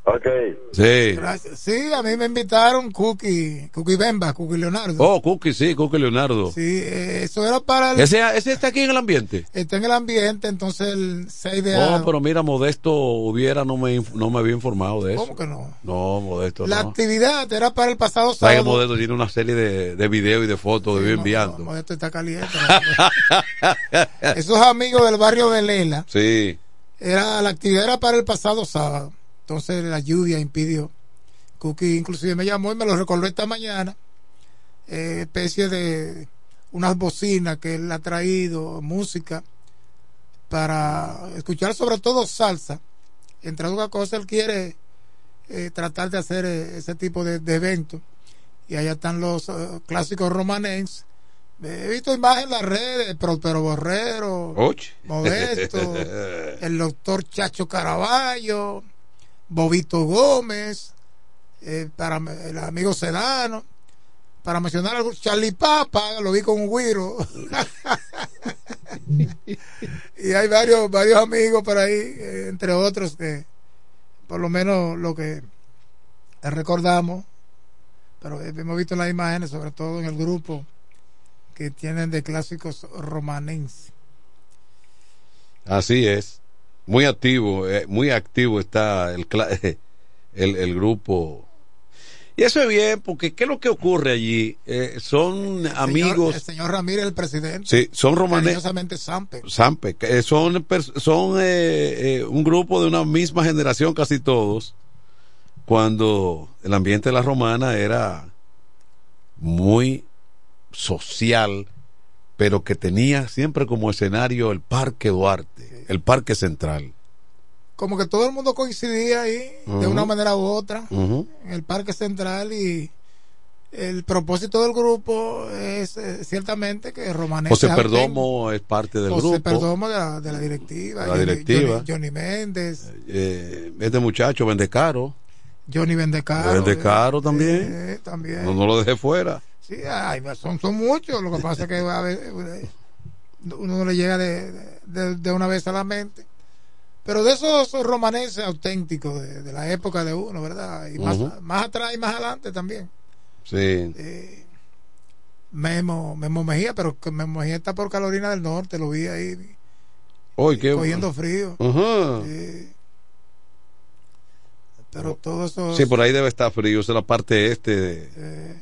[SPEAKER 39] Ok.
[SPEAKER 19] Sí.
[SPEAKER 40] Gracias. Sí, a mí me invitaron Cookie, Cookie Bemba, Cookie Leonardo.
[SPEAKER 19] Oh, Cookie, sí, Cookie Leonardo.
[SPEAKER 40] Sí, eh, eso era para el...
[SPEAKER 19] Ese, ese está aquí en el ambiente.
[SPEAKER 40] Está en el ambiente, entonces el 6 de
[SPEAKER 19] Oh,
[SPEAKER 40] agosto.
[SPEAKER 19] pero mira, Modesto hubiera, no me, no me había informado de eso.
[SPEAKER 40] ¿Cómo que no?
[SPEAKER 19] No, Modesto
[SPEAKER 40] La
[SPEAKER 19] no.
[SPEAKER 40] actividad era para el pasado
[SPEAKER 19] Sabe que
[SPEAKER 40] sábado.
[SPEAKER 19] Modesto tiene una serie de, de videos y de fotos que vive enviando.
[SPEAKER 40] Modesto está caliente. Esos amigos del barrio de Lela,
[SPEAKER 19] sí.
[SPEAKER 40] era, la actividad era para el pasado sábado. Entonces la lluvia impidió. Cookie inclusive me llamó y me lo recordó esta mañana. Eh, especie de unas bocinas que él ha traído, música, para escuchar sobre todo salsa. Entre otras cosas, él quiere eh, tratar de hacer eh, ese tipo de, de eventos. Y allá están los clásicos romanenses. He visto imágenes en las redes, Prospero Borrero,
[SPEAKER 19] Oye.
[SPEAKER 40] Modesto, el doctor Chacho Caraballo, Bobito Gómez, eh, para el amigo Sedano, para mencionar algo, Charlie Papa, lo vi con un guiro. y hay varios, varios amigos por ahí, eh, entre otros que por lo menos lo que recordamos, pero hemos visto en las imágenes, sobre todo en el grupo que tienen de clásicos romanenses.
[SPEAKER 19] Así es. Muy activo, eh, muy activo está el, el, el grupo. Y eso es bien, porque ¿qué es lo que ocurre allí? Eh, son amigos.
[SPEAKER 40] el señor Ramírez, el presidente.
[SPEAKER 19] Sí, son.
[SPEAKER 40] Cariñosamente Sampe.
[SPEAKER 19] Sampe, que son, son eh, eh, un grupo de una misma generación, casi todos, cuando el ambiente de la romana era muy social, pero que tenía siempre como escenario el Parque Duarte, el Parque Central.
[SPEAKER 40] Como que todo el mundo coincidía ahí, de
[SPEAKER 19] Ujú.
[SPEAKER 40] una manera u otra,
[SPEAKER 19] Ujú.
[SPEAKER 40] en el Parque Central y el propósito del grupo es eh, ciertamente que Romanes
[SPEAKER 19] José Perdomo es parte del
[SPEAKER 40] José
[SPEAKER 19] grupo.
[SPEAKER 40] Perdomo de la, de la directiva,
[SPEAKER 19] La
[SPEAKER 40] Johnny-
[SPEAKER 19] directiva.
[SPEAKER 40] Johnny, Johnny Méndez,
[SPEAKER 19] Eh, este muchacho vende caro.
[SPEAKER 40] Johnny Vendecaro.
[SPEAKER 19] vende
[SPEAKER 40] eh,
[SPEAKER 19] caro también.
[SPEAKER 40] eh, también.
[SPEAKER 19] No, no lo dejé fuera.
[SPEAKER 40] Sí, ay, son, son muchos. Lo que pasa es que a veces, eh, uno no le llega de, de, de una vez a la mente. Pero de esos romaneses auténticos de, de la época de uno, ¿verdad? Y más, más atrás y más adelante también.
[SPEAKER 19] Sí.
[SPEAKER 40] Eh, Memo, Memo Mejía, pero Memo Mejía está por Carolina del Norte, lo vi ahí
[SPEAKER 19] Hoy qué
[SPEAKER 40] cogiendo frío. Pero todo eso.
[SPEAKER 19] Sí, por ahí debe estar frío. Esa es la parte este. de-
[SPEAKER 40] eh,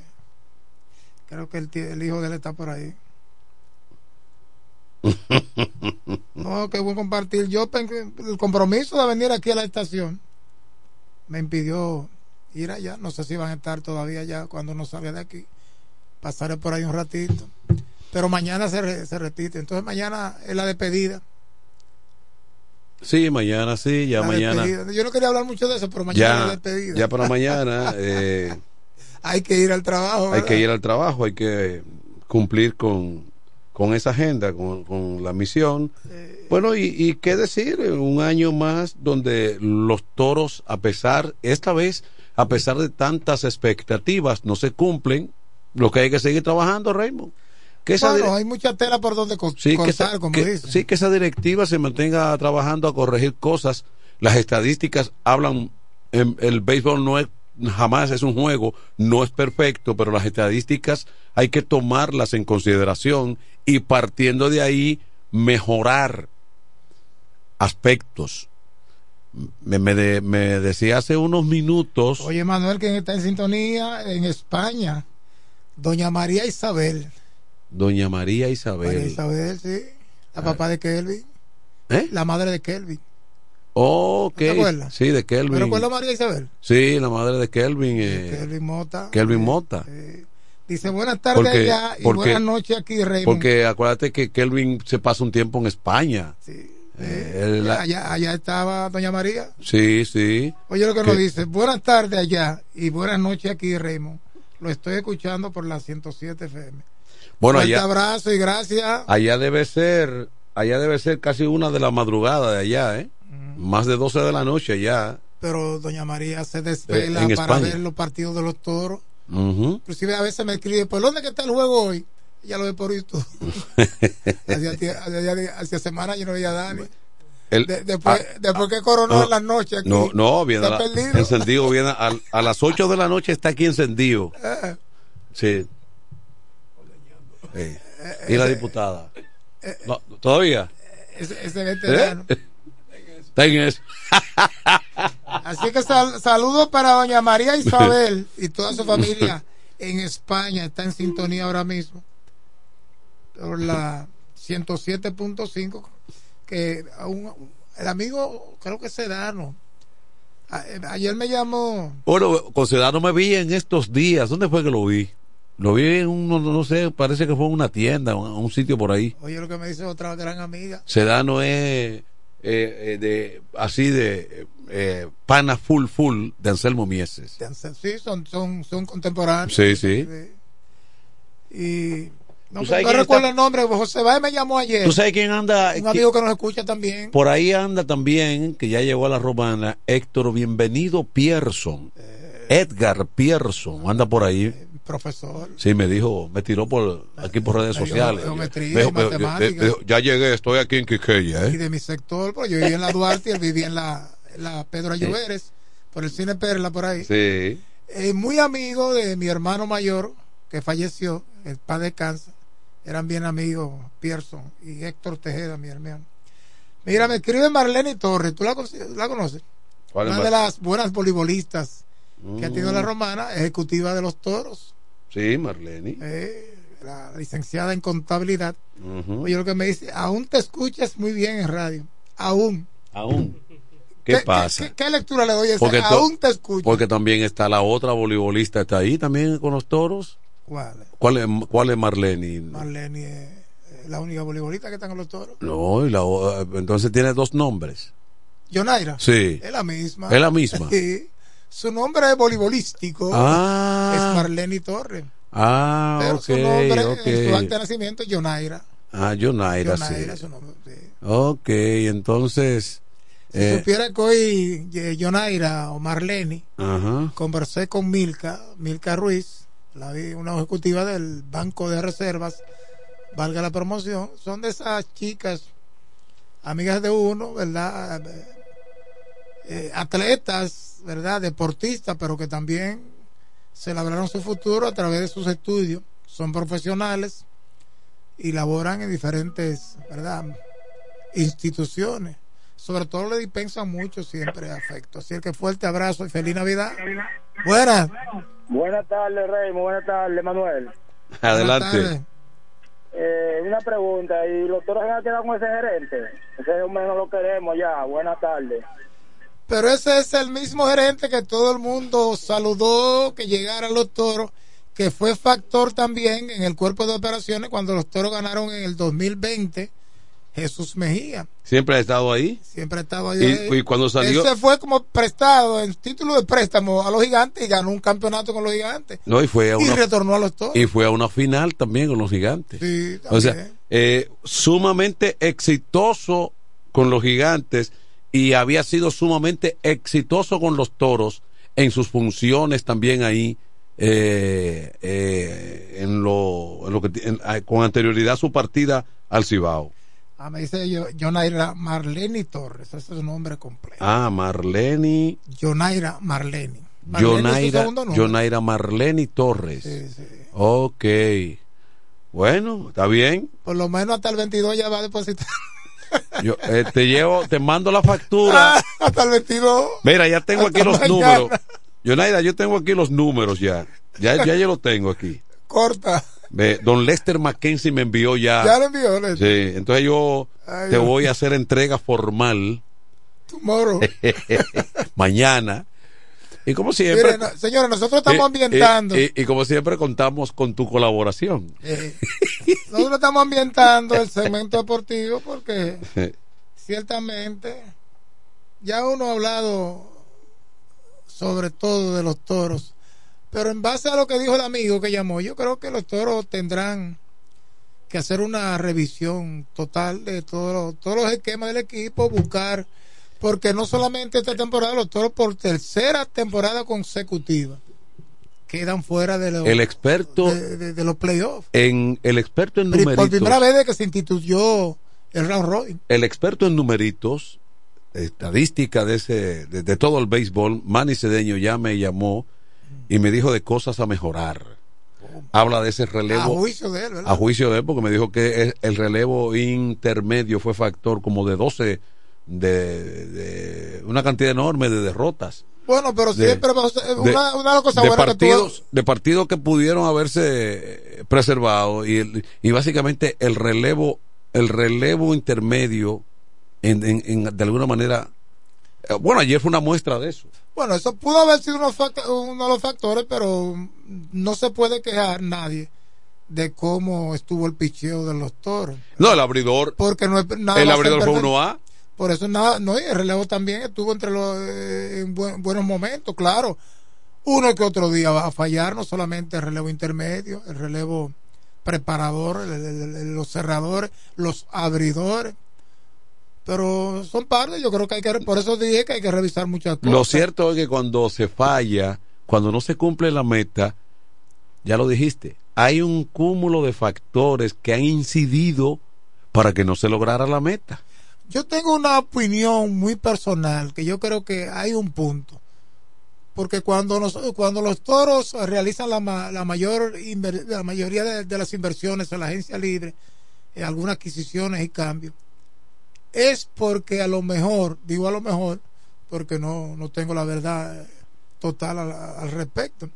[SPEAKER 40] creo que el, el hijo de él está por ahí. No, qué buen compartir. Yo el compromiso de venir aquí a la estación me impidió ir allá. No sé si van a estar todavía allá cuando no salga de aquí. Pasaré por ahí un ratito. Pero mañana se, re- se repite. Entonces mañana es la despedida.
[SPEAKER 19] Sí, mañana sí, ya
[SPEAKER 40] La
[SPEAKER 19] mañana.
[SPEAKER 40] despedida. Yo no quería hablar mucho de eso, pero mañana es la
[SPEAKER 19] Ya,
[SPEAKER 40] despedida.
[SPEAKER 19] ya para mañana eh,
[SPEAKER 40] Hay que ir al trabajo.
[SPEAKER 19] hay que ir al trabajo, hay que cumplir con, con esa agenda, con, con la misión. Bueno, y, y qué decir, un año más donde los toros, a pesar, esta vez, a pesar de tantas expectativas, no se cumplen, lo que hay que seguir trabajando, Raymond. Que esa
[SPEAKER 40] Bueno, hay mucha tela por donde co-
[SPEAKER 19] Sí, que
[SPEAKER 40] cortar,
[SPEAKER 19] esa,
[SPEAKER 40] como
[SPEAKER 19] que-
[SPEAKER 40] dicen.
[SPEAKER 19] sí, que esa directiva se mantenga trabajando a corregir cosas. Las estadísticas hablan, en- el béisbol no es, jamás es un juego, no es perfecto, pero las estadísticas hay que tomarlas en consideración y partiendo de ahí mejorar aspectos. Me, me, de- me decía hace unos minutos,
[SPEAKER 40] Oye, Manuel, quien está en sintonía en España, Doña María Isabel.
[SPEAKER 19] doña María Isabel.
[SPEAKER 40] María Isabel, sí. La papá de Kelvin.
[SPEAKER 19] ¿Eh?
[SPEAKER 40] La madre de Kelvin.
[SPEAKER 19] Ok,
[SPEAKER 40] ¿Te acuerdas?
[SPEAKER 19] sí, de Kelvin.
[SPEAKER 40] ¿Me recuerda a María Isabel?
[SPEAKER 19] Sí, la madre de Kelvin. eh,
[SPEAKER 40] Kelvin Mota.
[SPEAKER 19] Kelvin Mota.
[SPEAKER 40] Dice buenas tardes
[SPEAKER 19] Porque-
[SPEAKER 40] allá y
[SPEAKER 19] porque-
[SPEAKER 40] buenas noches aquí, Raymond.
[SPEAKER 19] Porque acuérdate que Kelvin se pasa un tiempo en España. Eh, él la-
[SPEAKER 40] allá, allá estaba Doña María.
[SPEAKER 19] sí, sí.
[SPEAKER 40] Oye lo que,
[SPEAKER 19] Que-
[SPEAKER 40] nos dice, buenas tardes allá y buenas noches aquí, Raymond. Lo estoy escuchando por la 107 FM.
[SPEAKER 19] Bueno,
[SPEAKER 40] Fuerte
[SPEAKER 19] allá,
[SPEAKER 40] abrazo y gracias.
[SPEAKER 19] allá debe ser, allá debe ser casi una de la madrugada de allá, ¿eh? Más de 12 de la noche allá.
[SPEAKER 40] Pero Doña María se desvela
[SPEAKER 19] Eh, en
[SPEAKER 40] para ver los partidos de los toros. Inclusive a veces me escribe, ¿por dónde que está el juego hoy? Ya lo ve por hacía, hacía semanas yo no veía a Dani.
[SPEAKER 19] El-
[SPEAKER 40] De- después,
[SPEAKER 19] ah,
[SPEAKER 40] después que coronó
[SPEAKER 19] no,
[SPEAKER 40] en las noches aquí.
[SPEAKER 19] No, no, viene la- encendido, viene a, a las 8 de la noche está aquí encendido.
[SPEAKER 40] Eh,
[SPEAKER 19] Sí. Sí. Y la diputada. No, ¿Todavía?
[SPEAKER 40] ese, ese veterano.
[SPEAKER 19] ¿Eh?
[SPEAKER 40] Así que sal- saludos para doña María Isabel y toda su familia en España. Está en sintonía ahora mismo. Por la 107.5. Que a un- el amigo, creo que Sedano. a- Ayer me llamó.
[SPEAKER 19] Bueno, con Sedano me vi en estos días. ¿Dónde fue que lo vi? Lo vi en un, no, no sé, parece que fue en una tienda, un, un sitio por ahí.
[SPEAKER 40] Oye, lo que me dice otra gran amiga.
[SPEAKER 19] Sedano es eh, eh, de así de eh, pana full full de Anselmo Mieses.
[SPEAKER 40] Sí, son, son, son contemporáneos.
[SPEAKER 19] Sí, sí.
[SPEAKER 40] Y no,
[SPEAKER 19] ¿Tú sabes
[SPEAKER 40] no recuerdo
[SPEAKER 19] está-
[SPEAKER 40] el nombre, José Báez me llamó ayer.
[SPEAKER 19] ¿Tú sabes quién anda?
[SPEAKER 40] Un amigo que nos escucha también.
[SPEAKER 19] Por ahí anda también, que ya llegó a la romana, Héctor Bienvenido Pierson. Edgar Pierson, anda por ahí.
[SPEAKER 40] Profesor.
[SPEAKER 19] Sí, me dijo, me tiró por aquí por redes sociales.
[SPEAKER 40] geometría
[SPEAKER 19] Me
[SPEAKER 40] y
[SPEAKER 19] me- ya llegué, estoy aquí en Quiqueya,
[SPEAKER 40] Y
[SPEAKER 19] ¿eh?
[SPEAKER 40] de mi sector, porque yo vivía en la Duarte y él vivía en la, la Pedro
[SPEAKER 19] Sí.
[SPEAKER 40] Ayuberes, por el cine Perla, por ahí.
[SPEAKER 19] Sí.
[SPEAKER 40] Eh, muy amigo de mi hermano mayor, que falleció, el padre de cáncer. Eran bien amigos, Pierson y Héctor Tejeda, mi hermano. Mira, me escribe Marlene Torres, ¿tú la, conoces- la conoces?
[SPEAKER 19] ¿Cuál es
[SPEAKER 40] Una de las buenas voleibolistas que ha tenido
[SPEAKER 19] Mm.
[SPEAKER 40] la romana, ejecutiva de los toros,
[SPEAKER 19] Sí, Marlene.
[SPEAKER 40] eh, la licenciada en contabilidad. Oye, lo que me dice, aún te escuchas muy bien en radio. Aún.
[SPEAKER 19] Aún. ¿Qué, pasa?
[SPEAKER 40] ¿Qué, qué lectura le doy a Aún te escucho.
[SPEAKER 19] Porque también está la otra voleibolista, está ahí también con los toros.
[SPEAKER 40] ¿Cuál?
[SPEAKER 19] ¿Cuál es, cuál es Marlene?
[SPEAKER 40] Marlene es eh, la única voleibolista que está en los toros.
[SPEAKER 19] No, y la, entonces tiene dos nombres.
[SPEAKER 40] Yonaira.
[SPEAKER 19] Sí.
[SPEAKER 40] Es la misma.
[SPEAKER 19] Es la misma.
[SPEAKER 40] Sí. Su nombre es voleibolístico.
[SPEAKER 19] Ah.
[SPEAKER 40] Es Marlene Torres.
[SPEAKER 19] Ah,
[SPEAKER 40] Pero su nombre,
[SPEAKER 19] ok.
[SPEAKER 40] en su acta de nacimiento es Yonaira.
[SPEAKER 19] Ah, Yonaira,
[SPEAKER 40] Yonaira,
[SPEAKER 19] sí.
[SPEAKER 40] su nombre. sí.
[SPEAKER 19] Ok, entonces.
[SPEAKER 40] Si
[SPEAKER 19] eh,
[SPEAKER 40] supiera que hoy eh, Yonaira o Marlene conversé con Milka, Milka Ruiz, la, una ejecutiva del Banco de Reservas, valga la promoción, son de esas chicas, amigas de uno, ¿verdad? Eh, eh, atletas, ¿verdad? Deportistas, pero que también se labraron su futuro a través de sus estudios, son profesionales y laboran en diferentes, ¿verdad? Instituciones. Sobre todo le dispensan mucho siempre afecto. Así que fuerte abrazo y feliz Navidad. Buenas.
[SPEAKER 41] Buenas tardes, Rey. Muy buenas tardes, Manuel.
[SPEAKER 19] Adelante.
[SPEAKER 41] Eh, una pregunta. ¿Y los toros van a quedar con ese gerente? Ese hombre no lo queremos ya. Buenas tardes.
[SPEAKER 40] Pero ese es el mismo gerente que todo el mundo saludó que llegara a los toros, que fue factor también en el cuerpo de operaciones cuando los toros ganaron en el 2020. Jesús Mejía.
[SPEAKER 19] Siempre ha estado ahí.
[SPEAKER 40] Siempre estaba ahí.
[SPEAKER 19] Y, y cuando salió.
[SPEAKER 40] Él se fue como prestado en título de préstamo a los gigantes y ganó un campeonato con los gigantes.
[SPEAKER 19] No, y fue a
[SPEAKER 40] Y
[SPEAKER 19] una,
[SPEAKER 40] retornó a los toros.
[SPEAKER 19] y fue a una final también con los gigantes.
[SPEAKER 40] Sí,
[SPEAKER 19] o sea,
[SPEAKER 40] también.
[SPEAKER 19] eh, sumamente exitoso con los gigantes y había sido sumamente exitoso con los toros en sus funciones también ahí. eh, eh, en lo, en lo que en- ah, con anterioridad a su partida al Cibao.
[SPEAKER 40] Ah, me dice yo, Yonaira Marlene Torres. Ese es su nombre completo.
[SPEAKER 19] Ah, Marlene,
[SPEAKER 40] Yonaira es su
[SPEAKER 19] Yonaira. Yonaira Torres.
[SPEAKER 40] Sí, sí.
[SPEAKER 19] Ok. Bueno, está bien.
[SPEAKER 40] Por lo menos hasta el 22 ya va a depositar.
[SPEAKER 19] Yo eh, te llevo, te mando la factura.
[SPEAKER 40] hasta el 22.
[SPEAKER 19] Mira, ya tengo
[SPEAKER 40] Hasta
[SPEAKER 19] aquí los
[SPEAKER 40] mañana.
[SPEAKER 19] números. Yonaida, yo tengo aquí los números ya. Ya, ya yo los tengo aquí.
[SPEAKER 40] Corta.
[SPEAKER 19] Don Lester Mackenzie me envió ya.
[SPEAKER 40] Ya lo envió, Lester.
[SPEAKER 19] Sí, entonces yo
[SPEAKER 40] Ay,
[SPEAKER 19] te
[SPEAKER 40] Dios.
[SPEAKER 19] voy a hacer entrega formal
[SPEAKER 40] Tomorrow.
[SPEAKER 19] mañana. Y como siempre.
[SPEAKER 40] Mire, no, señores, nosotros estamos
[SPEAKER 19] y-
[SPEAKER 40] ambientando.
[SPEAKER 19] Y, y- y como siempre contamos con tu colaboración.
[SPEAKER 40] eh, nosotros estamos ambientando el segmento deportivo porque ciertamente ya uno ha hablado sobre todo de los toros, pero en base a lo que dijo el amigo que llamó, yo creo que los toros tendrán que hacer una revisión total de todos los, todos los esquemas del equipo, buscar, porque no solamente esta temporada, los toros por tercera temporada consecutiva quedan fuera de los,
[SPEAKER 19] El experto
[SPEAKER 40] de, de- de los playoffs.
[SPEAKER 19] en el experto en
[SPEAKER 40] Pri- Por
[SPEAKER 19] numeritos.
[SPEAKER 40] primera vez desde que se instituyó el round robin.
[SPEAKER 19] el experto en numeritos, estadística de ese, de, de todo el béisbol, Manny Cedeño ya me llamó y me dijo de cosas a mejorar. Habla de ese relevo.
[SPEAKER 40] A juicio de él, ¿verdad?
[SPEAKER 19] a juicio de él, porque me dijo que el, el relevo intermedio fue factor como de 12, de, de una cantidad enorme de derrotas.
[SPEAKER 40] Bueno, pero
[SPEAKER 19] De-
[SPEAKER 40] siempre una, una cosa
[SPEAKER 19] de
[SPEAKER 40] buena que
[SPEAKER 19] partidos
[SPEAKER 40] tú-
[SPEAKER 19] de partidos que pudieron haberse preservado y, el- y básicamente el relevo el relevo intermedio en, en- en- de alguna manera eh, bueno ayer fue una muestra de eso
[SPEAKER 40] Bueno, eso pudo haber sido uno, uno de los factores, pero no se puede quejar nadie de cómo estuvo el picheo de los toros.
[SPEAKER 19] no el abridor
[SPEAKER 40] Porque no es nada
[SPEAKER 19] el abridor fue
[SPEAKER 40] perfecto.
[SPEAKER 19] 1A
[SPEAKER 40] Por eso nada, no, y el relevo también estuvo entre los eh, en buen- buenos momentos, claro. Uno que otro día va a fallar, no solamente el relevo intermedio, el relevo preparador, el- el- el- los cerradores, los abridores. Pero son parte, yo creo que hay que, por eso dije que hay que revisar muchas cosas.
[SPEAKER 39] Lo cierto es que cuando se falla, cuando no se cumple la meta, ya lo dijiste, hay un cúmulo de factores que han incidido para que no se lograra la meta.
[SPEAKER 40] Yo tengo una opinión muy personal que yo creo que hay un punto. Porque cuando, nos- cuando los toros realizan la, ma- la mayor inver- la mayoría de, de las inversiones en la agencia libre, en algunas adquisiciones y cambios, es porque a lo mejor, digo a lo mejor, porque no, no tengo la verdad total al, al respecto,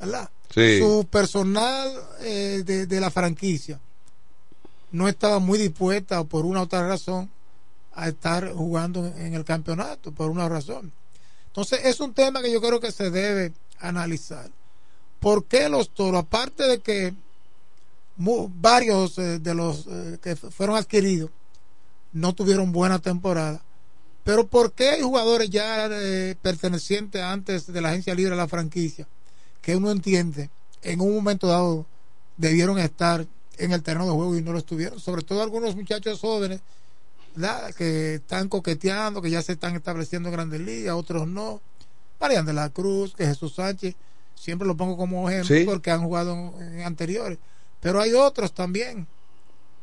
[SPEAKER 40] ¿verdad?
[SPEAKER 39] Sí.
[SPEAKER 40] Su personal eh, de, de la franquicia no estaba muy dispuesta por una u otra razón a estar jugando en el campeonato por una razón. Entonces es un tema que yo creo que se debe analizar. ¿Por qué los toros, aparte de que varios eh, de los eh, que fueron adquiridos no tuvieron buena temporada, pero por qué hay jugadores ya eh, pertenecientes antes de la agencia libre a la franquicia que uno entiende en un momento dado debieron estar en el terreno de juego y no lo estuvieron, sobre todo algunos muchachos jóvenes ¿verdad? que están coqueteando, que ya se están estableciendo en grandes ligas, otros no. Marian de la Cruz, que Jesús Sánchez, siempre lo pongo como ejemplo
[SPEAKER 39] Sí.
[SPEAKER 40] porque han jugado en, en anteriores, pero hay otros también,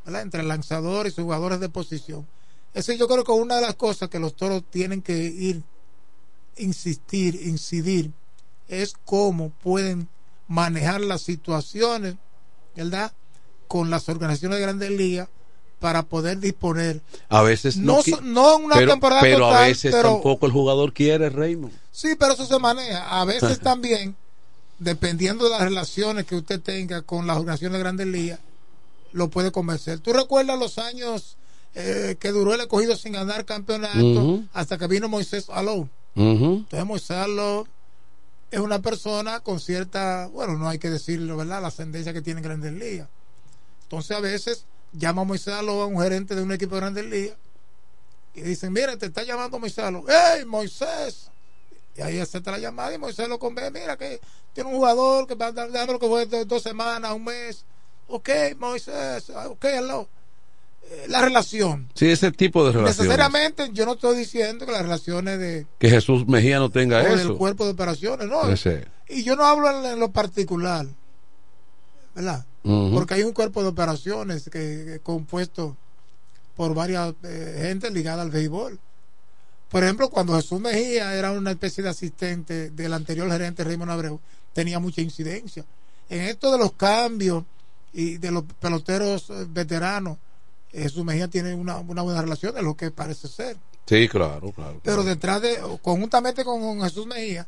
[SPEAKER 40] ¿verdad? entre lanzadores y jugadores de posición. Eso yo creo que es una de las cosas que los toros tienen que ir, insistir, incidir, es cómo pueden manejar las situaciones, ¿verdad? Con las organizaciones de grandes ligas para poder disponer
[SPEAKER 39] A veces no,
[SPEAKER 40] No no una
[SPEAKER 39] pero,
[SPEAKER 40] temporada
[SPEAKER 39] pero a veces
[SPEAKER 40] pero-
[SPEAKER 39] tampoco el jugador quiere, Raymond.
[SPEAKER 40] Sí, pero eso se maneja. A veces también, dependiendo de las relaciones que usted tenga con las organizaciones de grandes ligas, lo puede convencer. ¿Tú recuerdas los años eh, que duró el escogido sin ganar campeonato hasta que vino Moisés Alou? Entonces Moisés Alou es una persona con cierta, bueno, no hay que decirlo, ¿verdad? La ascendencia que tiene en grandes ligas. Entonces a veces llama a Moisés Alou a un gerente de un equipo de grandes ligas y dicen, mira, te está llamando Moisés Alou. ¡Hey, Moisés! Y ahí acepta la llamada y Moisés lo convence. Mira que tiene un jugador que va a dar dándolo que fue dos semanas, un mes. Ok, Moisés, ok, hello. Eh, La relación.
[SPEAKER 39] Sí, ese tipo de relaciones.
[SPEAKER 40] Necesariamente yo no estoy diciendo que las relaciones de
[SPEAKER 39] Que Jesús Mejía no tenga
[SPEAKER 40] o del
[SPEAKER 39] eso.
[SPEAKER 40] cuerpo de operaciones, no. Y yo no hablo en, en lo particular, ¿verdad? Porque hay un cuerpo de operaciones que, que compuesto por varias eh, gente ligada al béisbol. Por ejemplo, cuando Jesús Mejía era una especie de asistente del anterior gerente Raymond Abreu, tenía mucha incidencia. En esto de los cambios y de los peloteros eh, veteranos, eh, Jesús Mejía tiene una, una buena relación, es lo que parece ser.
[SPEAKER 39] Sí, claro, claro.
[SPEAKER 40] Pero detrás de, conjuntamente con Jesús Mejía,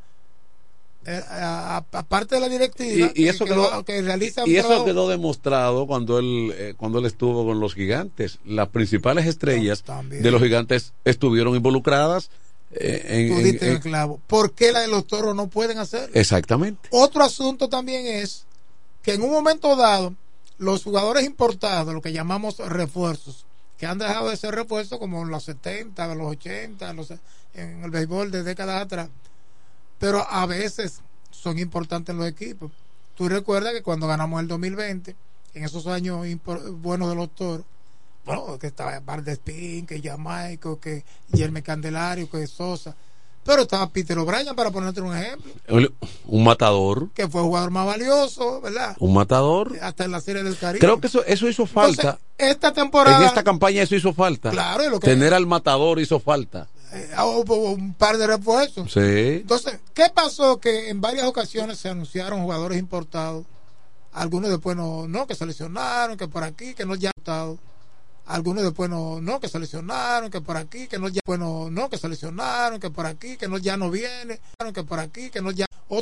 [SPEAKER 40] aparte de la directiva,
[SPEAKER 39] y, y eso
[SPEAKER 40] que,
[SPEAKER 39] quedó,
[SPEAKER 40] lo- que realiza un
[SPEAKER 39] y eso
[SPEAKER 40] trabajo-
[SPEAKER 39] quedó demostrado cuando él eh, cuando él estuvo con los gigantes las principales estrellas de los gigantes estuvieron involucradas eh, en- en-
[SPEAKER 40] clavo. ¿Por qué la de los toros no pueden hacerlo?
[SPEAKER 39] exactamente
[SPEAKER 40] Otro asunto también es que en un momento dado, los jugadores importados, lo que llamamos refuerzos, que han dejado de ser refuerzos como en los 70, en los 80, en, los- en el béisbol de décadas atrás, pero a veces son importantes en los equipos. Tú recuerdas que cuando ganamos el 2020, en esos años buenos de los toros, bueno, que estaba Valdespín, que Jamaico, que Yerme Candelario, que Sosa, pero estaba Peter O'Brien, para ponerte un ejemplo,
[SPEAKER 39] un matador.
[SPEAKER 40] Que fue el jugador más valioso, ¿verdad?
[SPEAKER 39] un matador.
[SPEAKER 40] Hasta en la Serie del Caribe.
[SPEAKER 39] creo que eso eso hizo falta.
[SPEAKER 40] Entonces, esta temporada,
[SPEAKER 39] en esta campaña eso hizo falta.
[SPEAKER 40] Claro, y lo que-
[SPEAKER 39] tener al matador hizo falta
[SPEAKER 40] eh, hubo un par de refuerzos.
[SPEAKER 39] sí
[SPEAKER 40] Entonces, ¿qué pasó? Que en varias ocasiones se anunciaron jugadores importados. Algunos después no, no que se lesionaron, que por aquí, que no ya importados. Algunos después no, no, que se lesionaron, que por aquí, que no ya, bueno, no, que se lesionaron, que por aquí, que no ya no viene, que por aquí, que no ya.